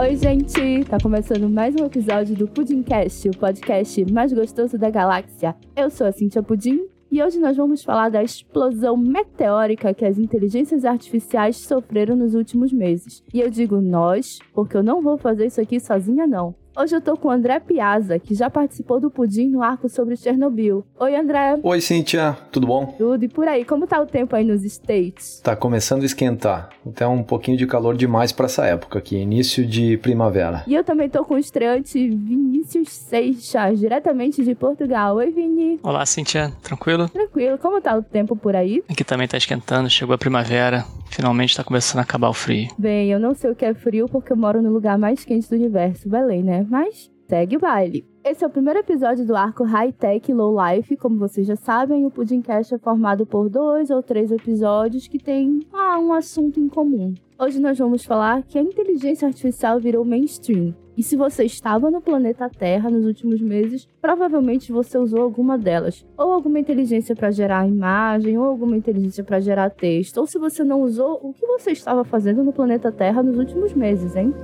Oi, gente! Tá começando mais um episódio do Pudimcast, o podcast mais gostoso da galáxia. Eu sou a Cintia Pudim e hoje nós vamos falar da explosão meteórica que as inteligências artificiais sofreram nos últimos meses. E eu digo nós, porque eu não vou fazer isso aqui sozinha, não. Hoje eu tô com o André Piazza, que já participou do Pudim no arco sobre Chernobyl. Oi, André. Oi, Cíntia. Tudo bom? Tudo. E por aí, como tá o tempo aí nos States? Tá começando a esquentar. Até um pouquinho de calor demais para essa época aqui, início de primavera. E eu também tô com o estreante Vinícius Seixas, diretamente de Portugal. Oi, Vini. Olá, Cíntia. Tranquilo? Tranquilo. Como tá o tempo por aí? Aqui também tá esquentando, chegou a primavera. Finalmente tá começando a acabar o frio. Bem, eu não sei o que é frio porque eu moro no lugar mais quente do universo, Belém, né? Mas segue o baile. Esse é o primeiro episódio do arco High Tech Low Life. Como vocês já sabem, o Pudimcast é formado por dois ou três episódios que têm ah, um assunto em comum. Hoje nós vamos falar que a inteligência artificial virou mainstream. E se você estava no planeta Terra nos últimos meses, provavelmente você usou alguma delas. Ou alguma inteligência para gerar imagem, ou alguma inteligência para gerar texto. Ou se você não usou, o que você estava fazendo no planeta Terra nos últimos meses, hein?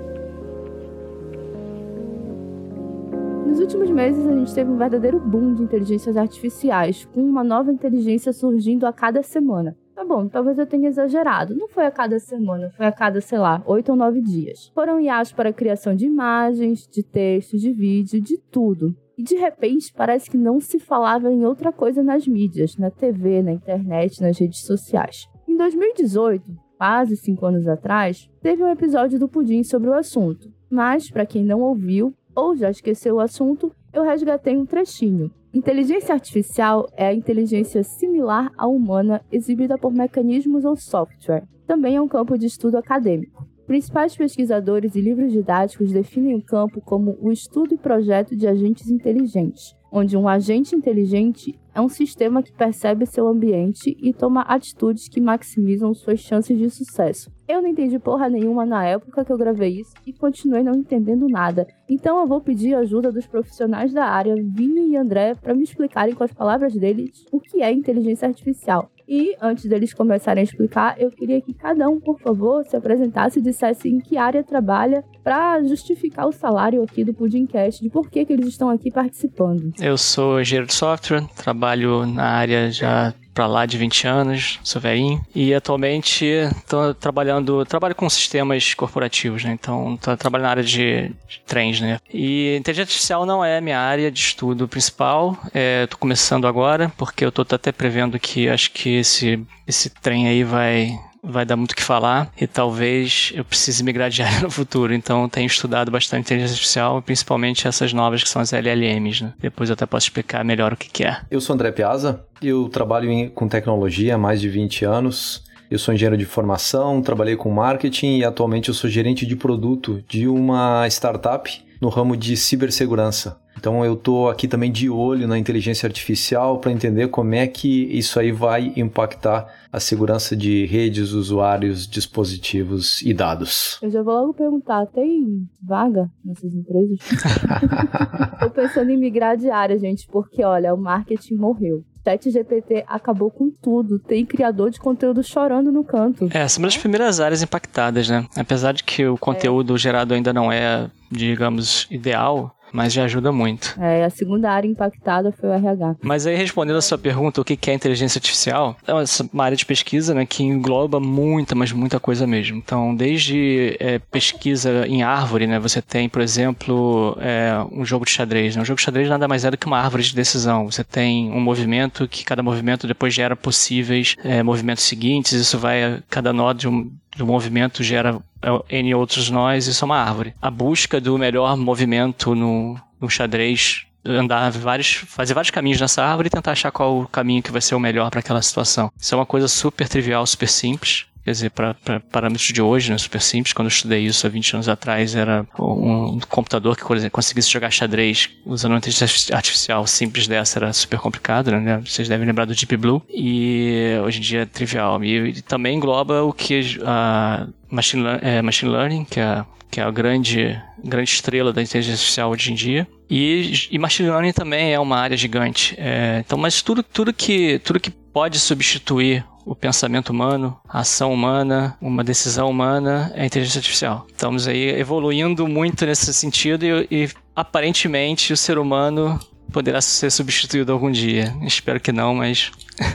Nos últimos meses, a gente teve um verdadeiro boom de inteligências artificiais, com uma nova inteligência surgindo a cada semana. Tá bom, talvez eu tenha exagerado. Não foi a cada semana, foi a cada, sei lá, oito ou nove dias. Foram IAs para a criação de imagens, de textos, de vídeo, de tudo. E de repente parece que não se falava em outra coisa nas mídias, na TV, na internet, nas redes sociais. Em 2018, quase cinco anos atrás, teve um episódio do Pudim sobre o assunto. Mas, para quem não ouviu ou já esqueceu o assunto, eu resgatei um trechinho. Inteligência artificial é a inteligência similar à humana exibida por mecanismos ou software. Também é um campo de estudo acadêmico. Principais pesquisadores e livros didáticos definem o campo como o estudo e projeto de agentes inteligentes, onde um agente inteligente é um sistema que percebe seu ambiente e toma atitudes que maximizam suas chances de sucesso. Eu não entendi porra nenhuma na época que eu gravei isso e continuei não entendendo nada. Então eu vou pedir a ajuda dos profissionais da área, Vini e André, para me explicarem com as palavras deles o que é inteligência artificial. E antes deles começarem a explicar, eu queria que cada um, por favor, se apresentasse e dissesse em que área trabalha para justificar o salário aqui do Pudimcast, de por que, que eles estão aqui participando. Eu sou engenheiro de software, trabalho na área já para lá de 20 anos, sou velhinho, e atualmente estou trabalhando, trabalho com sistemas corporativos, né? Então, estou trabalhando na área de, de trens, né? E inteligência artificial não é minha área de estudo principal, estou é, começando agora, porque eu estou até prevendo que acho que esse, esse trem aí vai vai dar muito o que falar e talvez eu precise migrar de área no futuro. Então tenho estudado bastante inteligência artificial, principalmente essas novas que são as LLMs. Né? Depois eu até posso explicar melhor o que, que é. Eu sou André Piazza, eu trabalho em, com tecnologia há mais de 20 anos. Eu sou engenheiro de formação, trabalhei com marketing e atualmente eu sou gerente de produto de uma startup no ramo de cibersegurança. Então eu estou aqui também de olho na inteligência artificial para entender como é que isso aí vai impactar a segurança de redes, usuários, dispositivos e dados. Eu já vou logo perguntar, tem vaga nessas empresas? Estou pensando em migrar de área, gente, porque olha, o marketing morreu. ChatGPT acabou com tudo. Tem criador de conteúdo chorando no canto. É, são uma das primeiras áreas impactadas, né? Apesar de que o conteúdo é. gerado ainda não é, digamos, ideal, mas já ajuda muito. É, a segunda área impactada foi o RH. Mas aí, respondendo a sua pergunta, o que é inteligência artificial? É uma área de pesquisa né, que engloba muita, mas muita coisa mesmo. Então, desde é, pesquisa em árvore, né, você tem, por exemplo, é, um jogo de xadrez. Né? Um jogo de xadrez nada mais é do que uma árvore de decisão. Você tem um movimento que cada movimento depois gera possíveis é, movimentos seguintes. Isso vai, cada nó de um, do movimento gera é, N outros nós, isso é uma árvore. A busca do melhor movimento no, no xadrez andar vários, fazer vários caminhos nessa árvore e tentar achar qual o caminho que vai ser o melhor para aquela situação. Isso é uma coisa super trivial, super simples. Quer dizer, para parâmetros de hoje, né, super simples. Quando eu estudei isso há 20 anos atrás, era um computador que, por exemplo, conseguisse jogar xadrez usando uma inteligência artificial simples dessa, era super complicado, né? Vocês devem lembrar do Deep Blue. E hoje em dia é trivial. E, também engloba o que a machine, é, machine learning, que é, que é a grande, grande estrela da inteligência artificial hoje em dia. E, e machine learning também é uma área gigante. É, então, mas tudo, tudo, que, tudo que pode substituir o pensamento humano, a ação humana, uma decisão humana é a inteligência artificial. Estamos aí evoluindo muito nesse sentido e, e aparentemente o ser humano poderá ser substituído algum dia. Espero que não, mas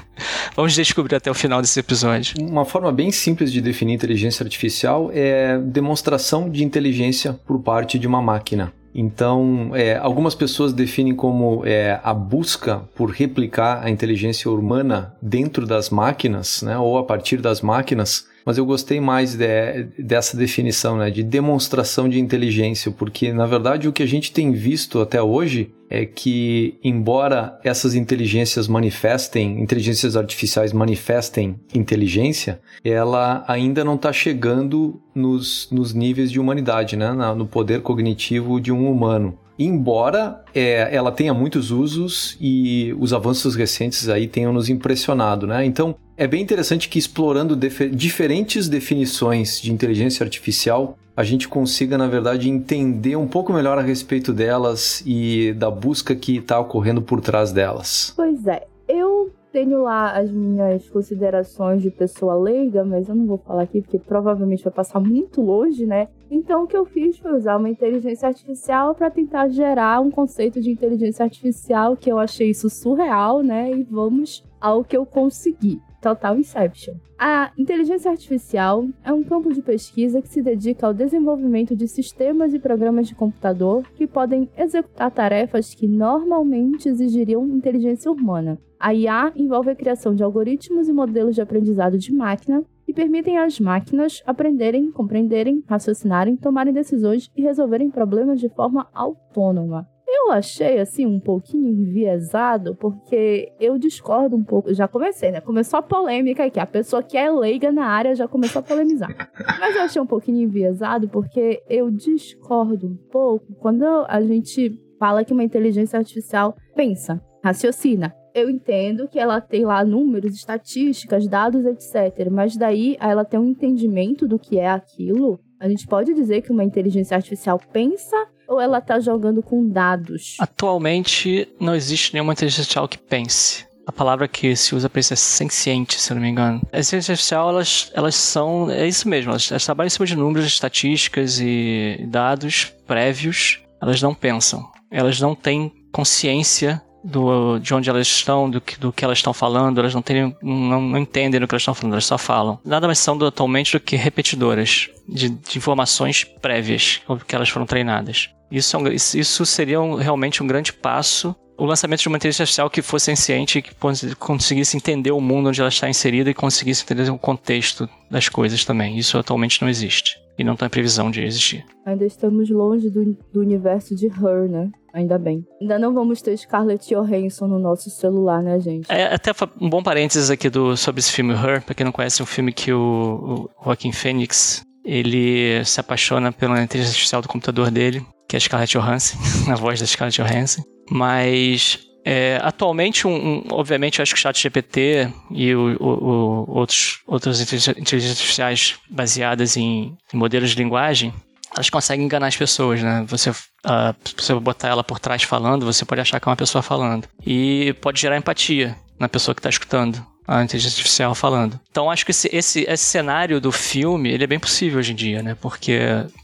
vamos descobrir até o final desse episódio. Uma forma bem simples de definir inteligência artificial é demonstração de inteligência por parte de uma máquina. Então, é, algumas pessoas definem como é, a busca por replicar a inteligência humana dentro das máquinas, né, ou a partir das máquinas, mas eu gostei mais de, dessa definição, né, de demonstração de inteligência, porque na verdade o que a gente tem visto até hoje é que, embora essas inteligências manifestem, inteligências artificiais manifestem inteligência, ela ainda não está chegando nos, nos níveis de humanidade, né, no poder cognitivo de um humano. Embora é, ela tenha muitos usos e os avanços recentes aí tenham nos impressionado, né? Então, é bem interessante que explorando diferentes definições de inteligência artificial, a gente consiga, na verdade, entender um pouco melhor a respeito delas e da busca que está ocorrendo por trás delas. Pois é, eu tenho lá as minhas considerações de pessoa leiga, mas eu não vou falar aqui porque provavelmente vai passar muito longe, né? Então o que eu fiz foi usar uma inteligência artificial para tentar gerar um conceito de inteligência artificial que eu achei isso surreal, né? E vamos ao que eu consegui. Total Inception. A inteligência artificial é um campo de pesquisa que se dedica ao desenvolvimento de sistemas e programas de computador que podem executar tarefas que normalmente exigiriam inteligência humana. A IA envolve a criação de algoritmos e modelos de aprendizado de máquina que permitem às máquinas aprenderem, compreenderem, raciocinarem, tomarem decisões e resolverem problemas de forma autônoma. Eu achei, assim, um pouquinho enviesado, porque eu discordo um pouco. Já comecei, né? Começou a polêmica aqui. A pessoa que é leiga na área já começou a polemizar. Mas eu achei um pouquinho enviesado, porque eu discordo um pouco quando a gente fala que uma inteligência artificial pensa, raciocina. Eu entendo que ela tem lá números, estatísticas, dados, etc. Mas daí ela tem um entendimento do que é aquilo. A gente pode dizer que uma inteligência artificial pensa ou ela tá jogando com dados? Atualmente não existe nenhuma inteligência artificial que pense. A palavra que se usa para isso é senciente, se eu não me engano. As inteligências artificiais, elas, elas são. É isso mesmo, elas, elas trabalham em cima de números, estatísticas e dados prévios. Elas não pensam. Elas não têm consciência do, de onde elas estão, do que, do que elas estão falando, elas não, têm, não, não entendem do que elas estão falando, elas só falam. Nada mais são do, atualmente do que repetidoras de, de informações prévias que elas foram treinadas. Isso, é um, isso seria um, realmente um grande passo. O lançamento de uma inteligência artificial que fosse senciente, que conseguisse entender o mundo onde ela está inserida e conseguisse entender o contexto das coisas também. Isso atualmente não existe. E não está em previsão de existir. Ainda estamos longe do, do universo de Her, né? Ainda bem. Ainda não vamos ter Scarlett Johansson no nosso celular, né, gente? É até um bom parênteses aqui do, sobre esse filme Her, pra quem não conhece, é um filme que o, o Joaquim Phoenix ele se apaixona pela inteligência artificial do computador dele, que é a Scarlett Johansson, a voz da Scarlett Johansson. Mas é, atualmente, um, um, obviamente, acho que o chat GPT e o, o, o, outros, outras inteligências artificiais baseadas em, em, modelos de linguagem, elas conseguem enganar as pessoas, né? Você, uh, você botar ela por trás falando, você pode achar que é uma pessoa falando. E pode gerar empatia na pessoa que está escutando a inteligência artificial falando. Então acho que esse, esse, esse cenário do filme ele é bem possível hoje em dia, né? Porque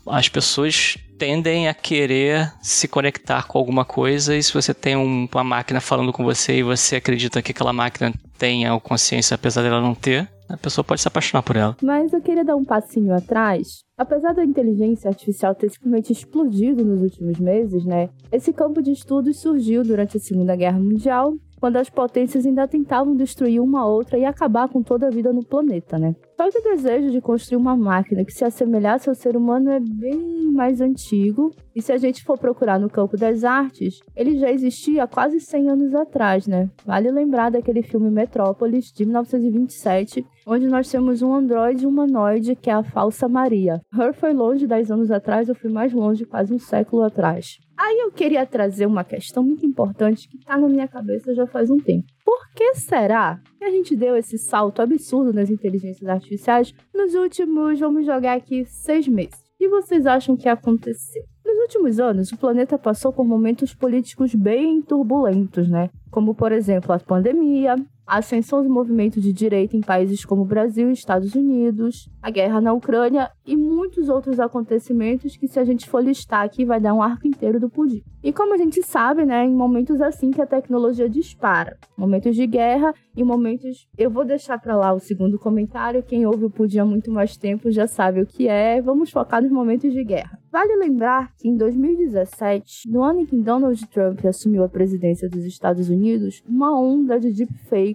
as pessoas tendem a querer se conectar com alguma coisa e se você tem um, uma máquina falando com você e você acredita que aquela máquina tenha consciência apesar dela não ter, a pessoa pode se apaixonar por ela. Mas eu queria dar um passinho atrás. Apesar da inteligência artificial ter simplesmente explodido nos últimos meses, né? Esse campo de estudos surgiu durante a Segunda Guerra Mundial quando as potências ainda tentavam destruir uma outra e acabar com toda a vida no planeta, né? Só que o desejo de construir uma máquina que se assemelhasse ao ser humano é bem mais antigo, e se a gente for procurar no campo das artes, ele já existia há quase 100 anos atrás, né? Vale lembrar daquele filme Metrópolis, de 1927, onde nós temos um androide humanoide que é a Falsa Maria. Her foi longe 10 anos atrás, eu fui mais longe, quase um século atrás. Aí eu queria trazer uma questão muito importante que está na minha cabeça já faz um tempo. Por que será que a gente deu esse salto absurdo nas inteligências artificiais nos últimos, vamos jogar aqui, seis meses? Que vocês acham que aconteceu? Nos últimos anos, o planeta passou por momentos políticos bem turbulentos, né? Como, por exemplo, a pandemia, a ascensão do movimento de direita em países como Brasil e Estados Unidos, a guerra na Ucrânia e muitos outros acontecimentos que, se a gente for listar aqui, vai dar um arco inteiro do pudim. E como a gente sabe, né, em momentos assim que a tecnologia dispara, momentos de guerra e momentos. Eu vou deixar para lá o segundo comentário. Quem ouve o pudim há muito mais tempo já sabe o que é. Vamos focar nos momentos de guerra. Vale lembrar que em 2017, no ano em que Donald Trump assumiu a presidência dos Estados Unidos, uma onda de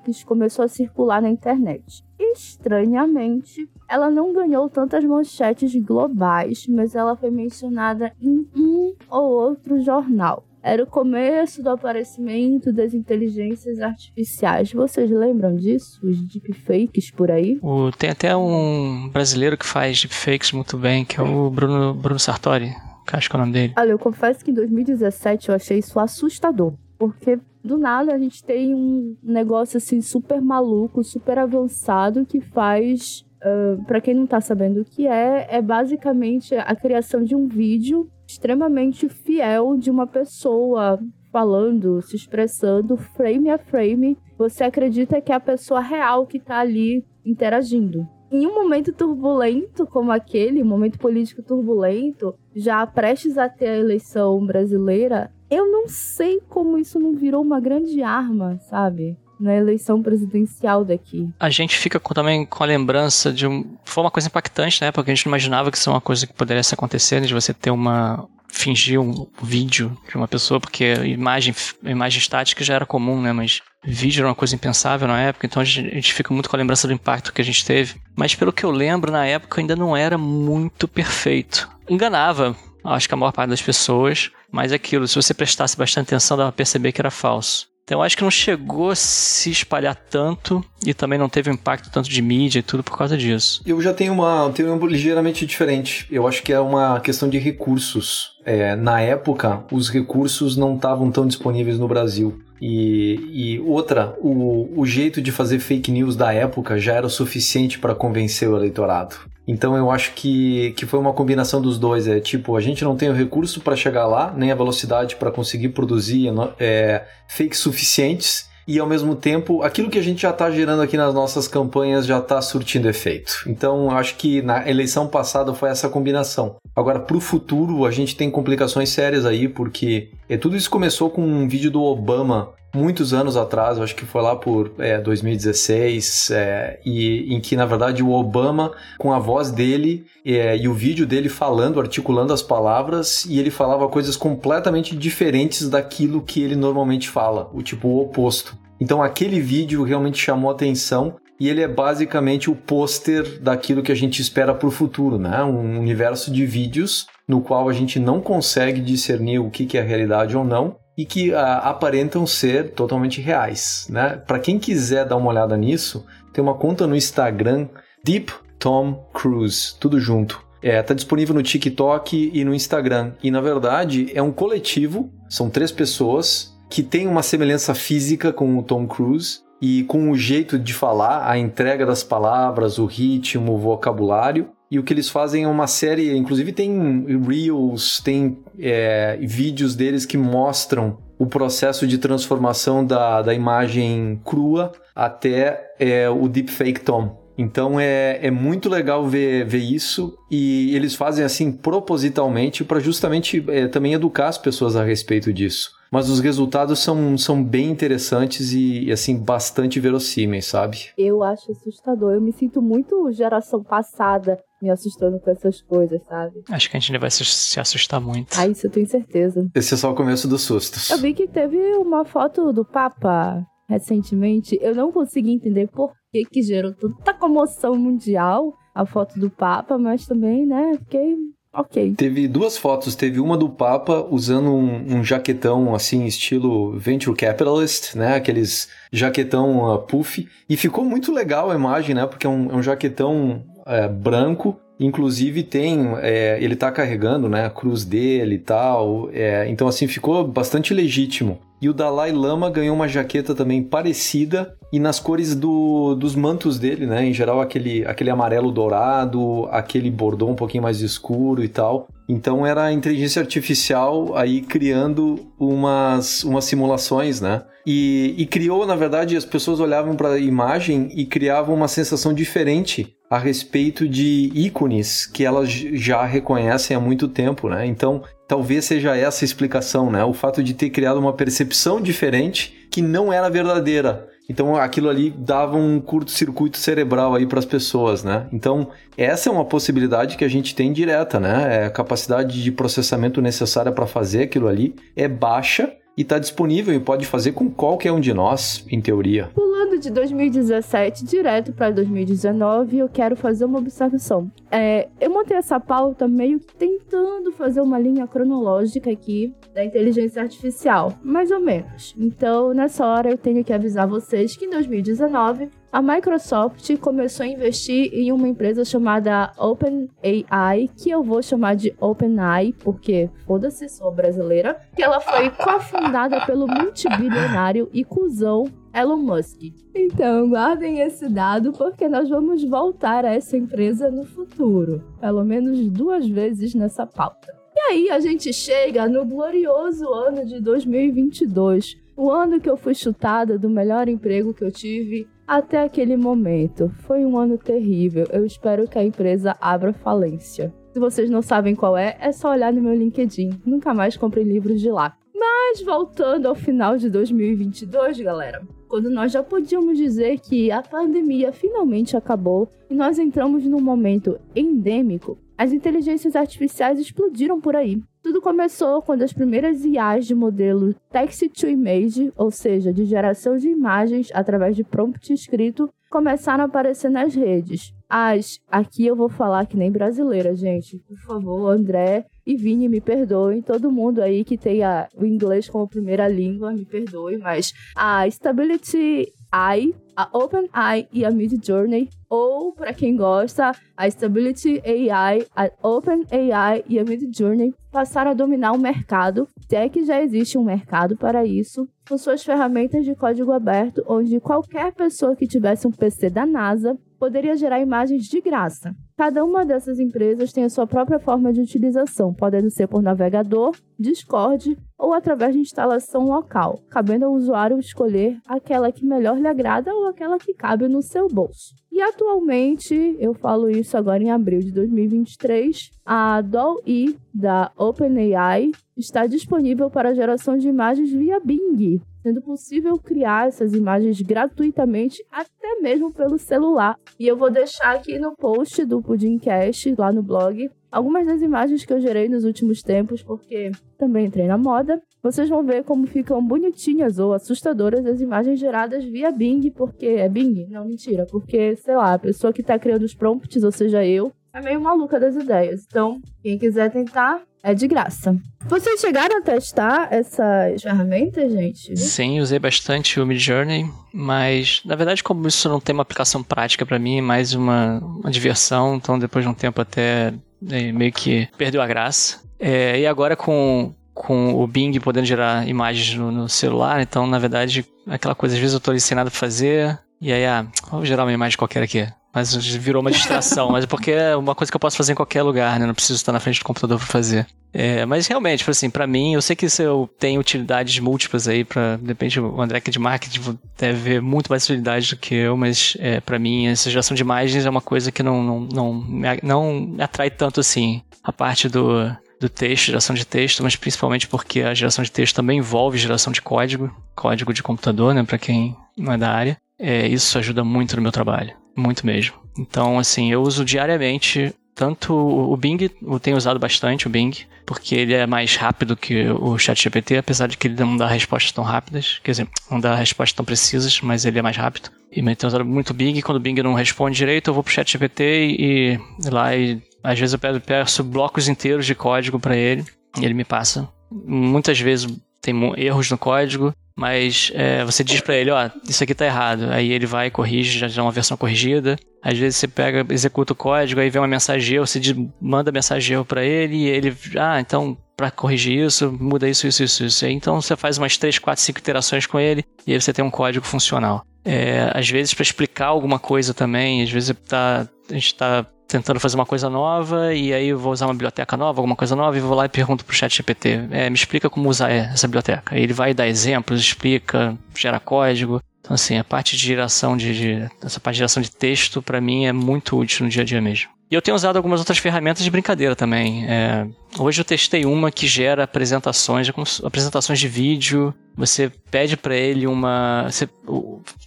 deepfakes começou a circular na internet. Estranhamente, ela não ganhou tantas manchetes globais, mas ela foi mencionada em um ou outro jornal. Era o começo do aparecimento das inteligências artificiais. Vocês lembram disso? Os deepfakes por aí? O, tem até um brasileiro que faz deepfakes muito bem, que é o Bruno, Bruno Sartori. Acho que é o nome dele. Olha, eu confesso que em 2017 eu achei isso assustador. Porque do nada a gente tem um negócio assim super maluco, super avançado que faz. Uh, para quem não tá sabendo o que é, é basicamente a criação de um vídeo extremamente fiel de uma pessoa falando, se expressando frame a frame. Você acredita que é a pessoa real que tá ali interagindo. Em um momento turbulento como aquele, um momento político turbulento, já prestes a ter a eleição brasileira, eu não sei como isso não virou uma grande arma, sabe? na eleição presidencial daqui. A gente fica com, também com a lembrança de um. Foi uma coisa impactante, né? Porque a gente não imaginava que isso é uma coisa que pudesse acontecer, né? de você ter uma. fingir um vídeo de uma pessoa, porque imagem, imagem estática já era comum, né? Mas vídeo era uma coisa impensável na época, então a gente, a gente fica muito com a lembrança do impacto que a gente teve. Mas pelo que eu lembro, na época ainda não era muito perfeito. Enganava, acho que a maior parte das pessoas, mas é aquilo, se você prestasse bastante atenção, dava pra perceber que era falso. Então acho que não chegou a se espalhar tanto e também não teve um impacto tanto de mídia e tudo por causa disso. Eu já tenho uma tenho um ligeiramente diferente. Eu acho que é uma questão de recursos. É, na época, os recursos não estavam tão disponíveis no Brasil. E, e outra, o, o jeito de fazer fake news da época já era o suficiente para convencer o eleitorado. Então eu acho que, que foi uma combinação dos dois. É tipo, a gente não tem o recurso para chegar lá, nem a velocidade para conseguir produzir é, fakes suficientes. E ao mesmo tempo, aquilo que a gente já está gerando aqui nas nossas campanhas já está surtindo efeito. Então, eu acho que na eleição passada foi essa combinação. Agora, para o futuro, a gente tem complicações sérias aí, porque é, tudo isso começou com um vídeo do Obama muitos anos atrás, acho que foi lá por é, 2016, é, e em que na verdade o Obama, com a voz dele é, e o vídeo dele falando, articulando as palavras, e ele falava coisas completamente diferentes daquilo que ele normalmente fala, o tipo o oposto. Então aquele vídeo realmente chamou atenção e ele é basicamente o pôster daquilo que a gente espera para o futuro, né? Um universo de vídeos no qual a gente não consegue discernir o que, é realidade ou não, e que uh, aparentam ser totalmente reais. Né? Para quem quiser dar uma olhada nisso, tem uma conta no Instagram, Deep Tom Cruise, tudo junto. É, tá disponível no TikTok e no Instagram. E na verdade é um coletivo, são três pessoas que têm uma semelhança física com o Tom Cruise e com o jeito de falar, a entrega das palavras, o ritmo, o vocabulário. E o que eles fazem é uma série, inclusive tem reels, tem é, vídeos deles que mostram o processo de transformação da, da imagem crua até é, o deepfake Tom. Então é, é muito legal ver, ver isso e eles fazem assim propositalmente para justamente é, também educar as pessoas a respeito disso mas os resultados são, são bem interessantes e, assim, bastante verossímeis, sabe? Eu acho assustador. Eu me sinto muito geração passada me assustando com essas coisas, sabe? Acho que a gente ainda vai se assustar muito. Ah, isso eu tenho certeza. Esse é só o começo dos sustos. Eu vi que teve uma foto do Papa recentemente. Eu não consegui entender por que, que gerou tanta comoção mundial a foto do Papa, mas também, né, fiquei Ok. Teve duas fotos. Teve uma do Papa usando um, um jaquetão assim, estilo venture capitalist, né? Aqueles jaquetão uh, puff. E ficou muito legal a imagem, né? Porque é um, é um jaquetão é, branco. Inclusive tem, é, ele tá carregando, né, a cruz dele e tal. É, então assim ficou bastante legítimo. E o Dalai Lama ganhou uma jaqueta também parecida e nas cores do, dos mantos dele, né? Em geral, aquele, aquele amarelo dourado, aquele bordô um pouquinho mais escuro e tal. Então era a inteligência artificial aí criando umas, umas simulações, né? E, e criou, na verdade, as pessoas olhavam para a imagem e criavam uma sensação diferente a respeito de ícones que elas já reconhecem há muito tempo, né? Então, talvez seja essa a explicação, né? O fato de ter criado uma percepção diferente que não era verdadeira. Então aquilo ali dava um curto-circuito cerebral aí para as pessoas, né? Então essa é uma possibilidade que a gente tem direta, né? É a capacidade de processamento necessária para fazer aquilo ali é baixa e está disponível e pode fazer com qualquer um de nós, em teoria. Pulando de 2017 direto para 2019, eu quero fazer uma observação. É, eu montei essa pauta meio que tentando fazer uma linha cronológica aqui da inteligência artificial, mais ou menos. Então, nessa hora, eu tenho que avisar vocês que em 2019 a Microsoft começou a investir em uma empresa chamada OpenAI, que eu vou chamar de OpenAI, porque foda-se, sou brasileira, que ela foi cofundada pelo multibilionário e cuzão Elon Musk. Então, guardem esse dado porque nós vamos voltar a essa empresa no futuro, pelo menos duas vezes nessa pauta. E aí a gente chega no glorioso ano de 2022, o ano que eu fui chutada do melhor emprego que eu tive até aquele momento. Foi um ano terrível. Eu espero que a empresa abra falência. Se vocês não sabem qual é, é só olhar no meu LinkedIn. Nunca mais comprei livros de lá. Mas voltando ao final de 2022, galera, quando nós já podíamos dizer que a pandemia finalmente acabou e nós entramos num momento endêmico, as inteligências artificiais explodiram por aí. Tudo começou quando as primeiras IAs de modelo text-to-image, ou seja, de geração de imagens através de prompt escrito, começaram a aparecer nas redes. As, aqui eu vou falar que nem brasileira, gente. Por favor, André e Vini, me perdoem. Todo mundo aí que tem a, o inglês como primeira língua, me perdoe, mas a Stability AI, a OpenAI e a Midjourney, ou para quem gosta, a Stability AI, a OpenAI e a Midjourney passaram a dominar o mercado, até que já existe um mercado para isso, com suas ferramentas de código aberto, onde qualquer pessoa que tivesse um PC da NASA poderia gerar imagens de graça. Cada uma dessas empresas tem a sua própria forma de utilização, podendo ser por navegador, Discord ou através de instalação local, cabendo ao usuário escolher aquela que melhor lhe agrada ou aquela que cabe no seu bolso. E atualmente, eu falo isso agora em abril de 2023, a DALL-E da OpenAI está disponível para geração de imagens via Bing, sendo possível criar essas imagens gratuitamente até mesmo pelo celular. E eu vou deixar aqui no post do Pudimcast, lá no blog, algumas das imagens que eu gerei nos últimos tempos, porque também entrei na moda. Vocês vão ver como ficam bonitinhas ou assustadoras as imagens geradas via Bing, porque é Bing? Não, mentira, porque, sei lá, a pessoa que está criando os prompts, ou seja, eu, é meio maluca das ideias. Então, quem quiser tentar, é de graça. Vocês chegaram a testar essas ferramentas, gente? Sim, usei bastante o Midjourney, mas na verdade, como isso não tem uma aplicação prática para mim, é mais uma, uma diversão, então depois de um tempo até é, meio que perdeu a graça. É, e agora com, com o Bing podendo gerar imagens no, no, celular, então na verdade, aquela coisa, às vezes eu tô ali sem nada pra fazer, e aí, ah, vou gerar uma imagem qualquer aqui. Mas virou uma distração, mas é porque é uma coisa que eu posso fazer em qualquer lugar, né? Não preciso estar na frente do computador para fazer. É, mas realmente, tipo assim, para mim, eu sei que isso eu tenho utilidades múltiplas aí, para depende, o André que é de marketing deve ver muito mais utilidade do que eu, mas é, para mim, essa geração de imagens é uma coisa que não, não, não, não me atrai tanto assim. A parte do, do texto, geração de texto, mas principalmente porque a geração de texto também envolve geração de código, código de computador, né, para quem não é da área. É, isso ajuda muito no meu trabalho. Muito mesmo. Então, assim, eu uso diariamente tanto o Bing, eu tenho usado bastante o Bing, porque ele é mais rápido que o ChatGPT, apesar de que ele não dá respostas tão rápidas, quer dizer, não dá respostas tão precisas, mas ele é mais rápido. E eu tenho usado muito o Bing, quando o Bing não responde direito, eu vou pro ChatGPT e, e lá e às vezes eu peço blocos inteiros de código para ele, e ele me passa. Muitas vezes tem erros no código, mas é, você diz para ele, ó, isso aqui tá errado. Aí ele vai corrige, já dá uma versão corrigida. Às vezes você pega, executa o código, aí vem uma mensageiro, você diz, manda mensageiro para ele e ele, ah, então para corrigir isso, muda isso, isso, isso, isso. Então você faz umas 3, 4, 5 iterações com ele e aí você tem um código funcional. É, às vezes para explicar alguma coisa também, às vezes tá, a gente está tentando fazer uma coisa nova e aí eu vou usar uma biblioteca nova, alguma coisa nova, e vou lá e pergunto pro chat GPT, é, me explica como usar essa biblioteca. Ele vai dar exemplos, explica, gera código. Então, assim, a parte de geração de, de essa parte de geração de texto, para mim, é muito útil no dia a dia mesmo. E eu tenho usado algumas outras ferramentas de brincadeira também. É, hoje eu testei uma que gera apresentações, apresentações de vídeo. Você pede para ele uma. Você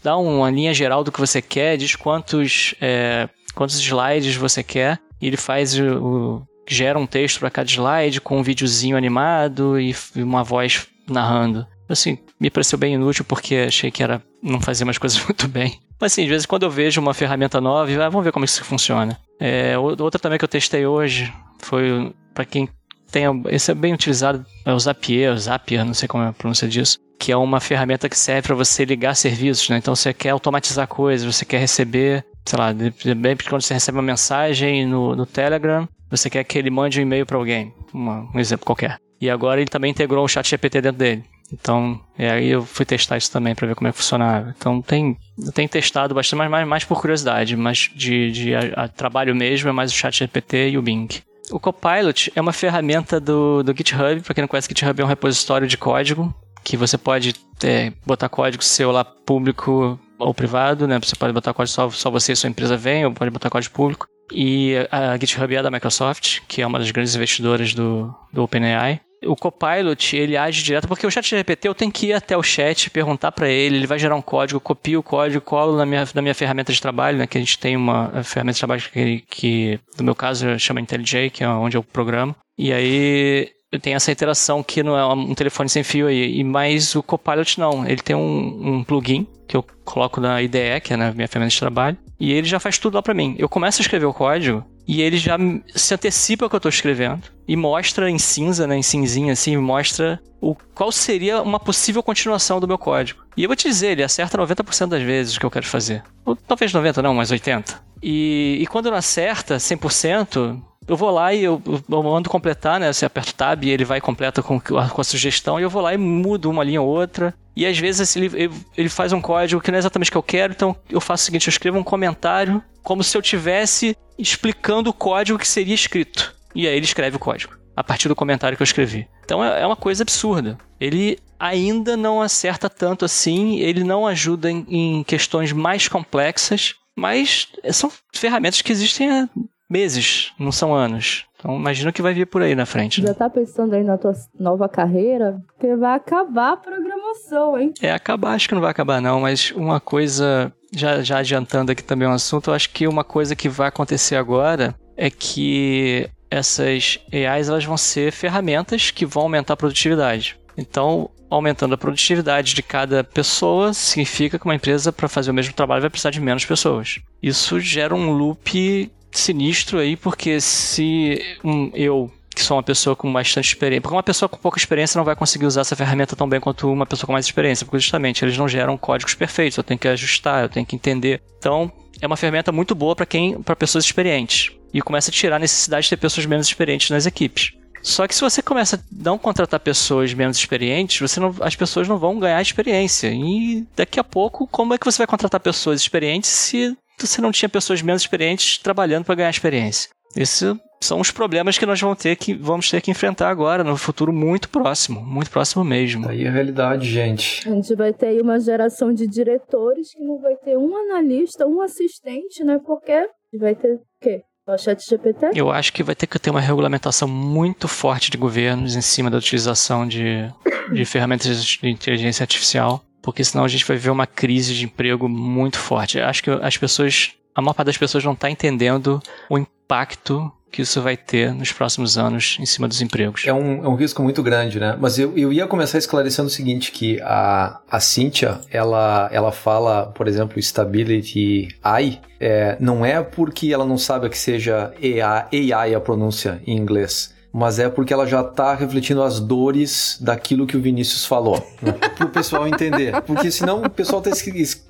dá uma linha geral do que você quer, diz quantos, é, quantos slides você quer, e ele faz o, o gera um texto para cada slide com um videozinho animado e uma voz narrando. Assim, me pareceu bem inútil porque achei que era não fazer mais coisas muito bem. Mas assim, de vez em quando eu vejo uma ferramenta nova e ah, vamos ver como isso funciona. É, outra também que eu testei hoje foi para quem tem. Esse é bem utilizado, é o Zapier, o Zapier, não sei como é a pronúncia disso. Que é uma ferramenta que serve para você ligar serviços, né? Então você quer automatizar coisas, você quer receber, sei lá, bem quando você recebe uma mensagem no, no Telegram, você quer que ele mande um e-mail para alguém, uma, um exemplo qualquer. E agora ele também integrou um chat GPT dentro dele. Então, é, aí eu fui testar isso também para ver como é que funcionava. Então, tem, eu tenho testado bastante, mas mais, mais por curiosidade, mas de, de a, a trabalho mesmo é mais o chat GPT e o Bing. O Copilot é uma ferramenta do, do GitHub. Para quem não conhece, GitHub é um repositório de código que você pode é, botar código seu lá público ou privado, né? Você pode botar código só, só você e sua empresa vem, ou pode botar código público. E a GitHub é da Microsoft, que é uma das grandes investidoras do, do OpenAI. O Copilot, ele age direto, porque o chat GPT eu tenho que ir até o chat, perguntar para ele, ele vai gerar um código, copio o código, colo na minha, na minha ferramenta de trabalho, né, que a gente tem uma ferramenta de trabalho que, que no meu caso, chama IntelliJ, que é onde eu programo, e aí tem essa interação que não é um telefone sem fio aí, mais o Copilot não, ele tem um, um plugin que eu coloco na IDE, que é na minha ferramenta de trabalho, e ele já faz tudo lá para mim. Eu começo a escrever o código, e ele já se antecipa o que eu estou escrevendo e mostra em cinza, né, em cinzinha assim, mostra o qual seria uma possível continuação do meu código. E eu vou te dizer, ele acerta 90% das vezes que eu quero fazer. Ou talvez 90 não, mas 80. E, e quando não acerta 100%, eu vou lá e eu, eu mando completar, né? Você aperta o tab e ele vai completa com, com a sugestão, e eu vou lá e mudo uma linha ou outra. E às vezes assim, ele, ele faz um código que não é exatamente o que eu quero, então eu faço o seguinte: eu escrevo um comentário como se eu tivesse explicando o código que seria escrito. E aí ele escreve o código, a partir do comentário que eu escrevi. Então é, é uma coisa absurda. Ele ainda não acerta tanto assim, ele não ajuda em, em questões mais complexas, mas são ferramentas que existem há meses, não são anos. Então imagina o que vai vir por aí na frente. Né? Já tá pensando aí na tua nova carreira? Que vai acabar a programação, hein? É, acabar acho que não vai acabar não, mas uma coisa, já, já adiantando aqui também um assunto, eu acho que uma coisa que vai acontecer agora é que essas AIs elas vão ser ferramentas que vão aumentar a produtividade. Então, aumentando a produtividade de cada pessoa significa que uma empresa, para fazer o mesmo trabalho, vai precisar de menos pessoas. Isso gera um loop sinistro aí, porque se um, eu, que sou uma pessoa com bastante experiência, porque uma pessoa com pouca experiência não vai conseguir usar essa ferramenta tão bem quanto uma pessoa com mais experiência, porque justamente eles não geram códigos perfeitos, eu tenho que ajustar, eu tenho que entender. Então, é uma ferramenta muito boa para quem, para pessoas experientes. E começa a tirar a necessidade de ter pessoas menos experientes nas equipes. Só que se você começa a não contratar pessoas menos experientes, você não, as pessoas não vão ganhar experiência. E daqui a pouco, como é que você vai contratar pessoas experientes se você não tinha pessoas menos experientes trabalhando para ganhar experiência. Esses são os problemas que nós vamos ter que, vamos ter que enfrentar agora, no futuro muito próximo, muito próximo mesmo. Aí a realidade, gente. A gente vai ter aí uma geração de diretores que não vai ter um analista, um assistente, né? Porque vai ter o quê? O chat GPT? Eu acho que vai ter que ter uma regulamentação muito forte de governos em cima da utilização de, de ferramentas de inteligência artificial porque senão a gente vai ver uma crise de emprego muito forte. Acho que as pessoas, a maior parte das pessoas não está entendendo o impacto que isso vai ter nos próximos anos em cima dos empregos. É um, é um risco muito grande, né? Mas eu, eu ia começar esclarecendo o seguinte, que a, a Cynthia, ela, ela fala, por exemplo, Stability AI, é, não é porque ela não sabe que seja AI, AI a pronúncia em inglês mas é porque ela já está refletindo as dores daquilo que o Vinícius falou, né? para o pessoal entender. Porque senão o pessoal está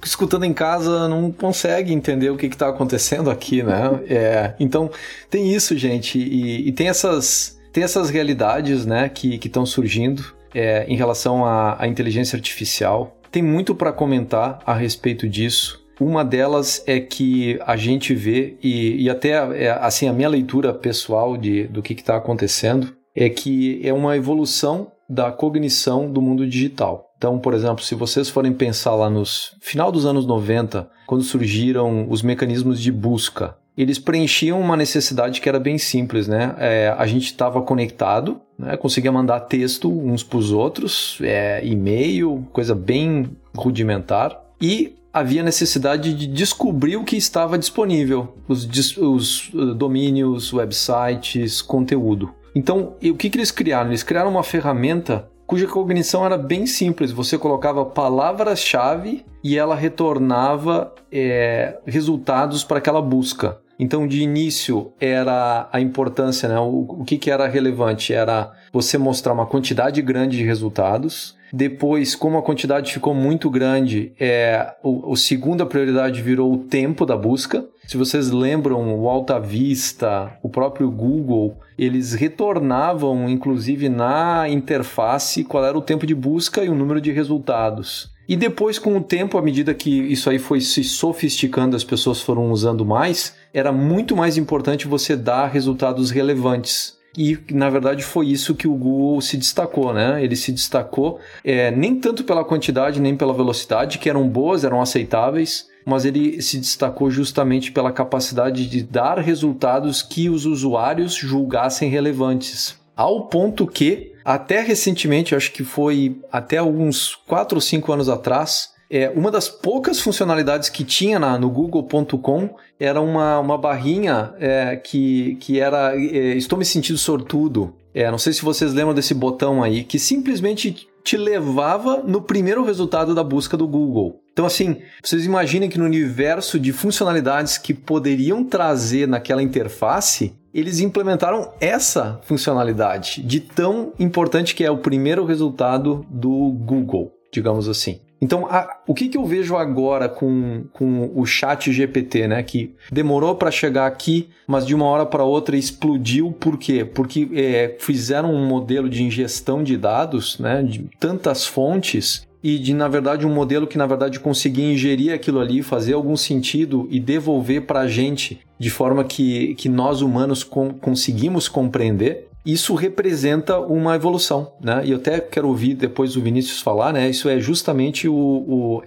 escutando em casa não consegue entender o que está acontecendo aqui, né? É, então tem isso, gente, e, e, tem essas tem essas realidades, né, que estão surgindo é, em relação à, à inteligência artificial. Tem muito para comentar a respeito disso. Uma delas é que a gente vê, e, e até é, assim, a minha leitura pessoal de, do que está acontecendo, é que é uma evolução da cognição do mundo digital. Então, por exemplo, se vocês forem pensar lá nos final dos anos 90, quando surgiram os mecanismos de busca, eles preenchiam uma necessidade que era bem simples, né? É, a gente estava conectado, né? conseguia mandar texto uns para os outros, é, e-mail, coisa bem rudimentar, e havia necessidade de descobrir o que estava disponível, os, os uh, domínios, websites, conteúdo. Então, o que, que eles criaram? Eles criaram uma ferramenta cuja cognição era bem simples. Você colocava palavras-chave e ela retornava é, resultados para aquela busca. Então, de início, era a importância, né? O, o que, que era relevante? Era você mostrar uma quantidade grande de resultados. Depois, como a quantidade ficou muito grande, é, o, o segunda prioridade virou o tempo da busca. Se vocês lembram, o Alta Vista, o próprio Google, eles retornavam, inclusive na interface, qual era o tempo de busca e o número de resultados. E depois, com o tempo, à medida que isso aí foi se sofisticando, as pessoas foram usando mais, era muito mais importante você dar resultados relevantes. E, na verdade, foi isso que o Google se destacou, né? Ele se destacou é, nem tanto pela quantidade nem pela velocidade, que eram boas, eram aceitáveis, mas ele se destacou justamente pela capacidade de dar resultados que os usuários julgassem relevantes. Ao ponto que até recentemente, acho que foi até alguns 4 ou 5 anos atrás, é, uma das poucas funcionalidades que tinha na, no google.com era uma, uma barrinha é, que, que era é, Estou me sentindo sortudo. É, não sei se vocês lembram desse botão aí, que simplesmente te levava no primeiro resultado da busca do Google. Então, assim, vocês imaginem que no universo de funcionalidades que poderiam trazer naquela interface, eles implementaram essa funcionalidade de tão importante que é o primeiro resultado do Google, digamos assim. Então, a, o que, que eu vejo agora com, com o chat GPT, né? Que demorou para chegar aqui, mas de uma hora para outra explodiu. Por quê? Porque é, fizeram um modelo de ingestão de dados, né? De tantas fontes e de na verdade um modelo que na verdade conseguia ingerir aquilo ali, fazer algum sentido e devolver para a gente de forma que, que nós humanos com, conseguimos compreender. Isso representa uma evolução, né? E eu até quero ouvir depois o Vinícius falar, né? Isso é justamente o, o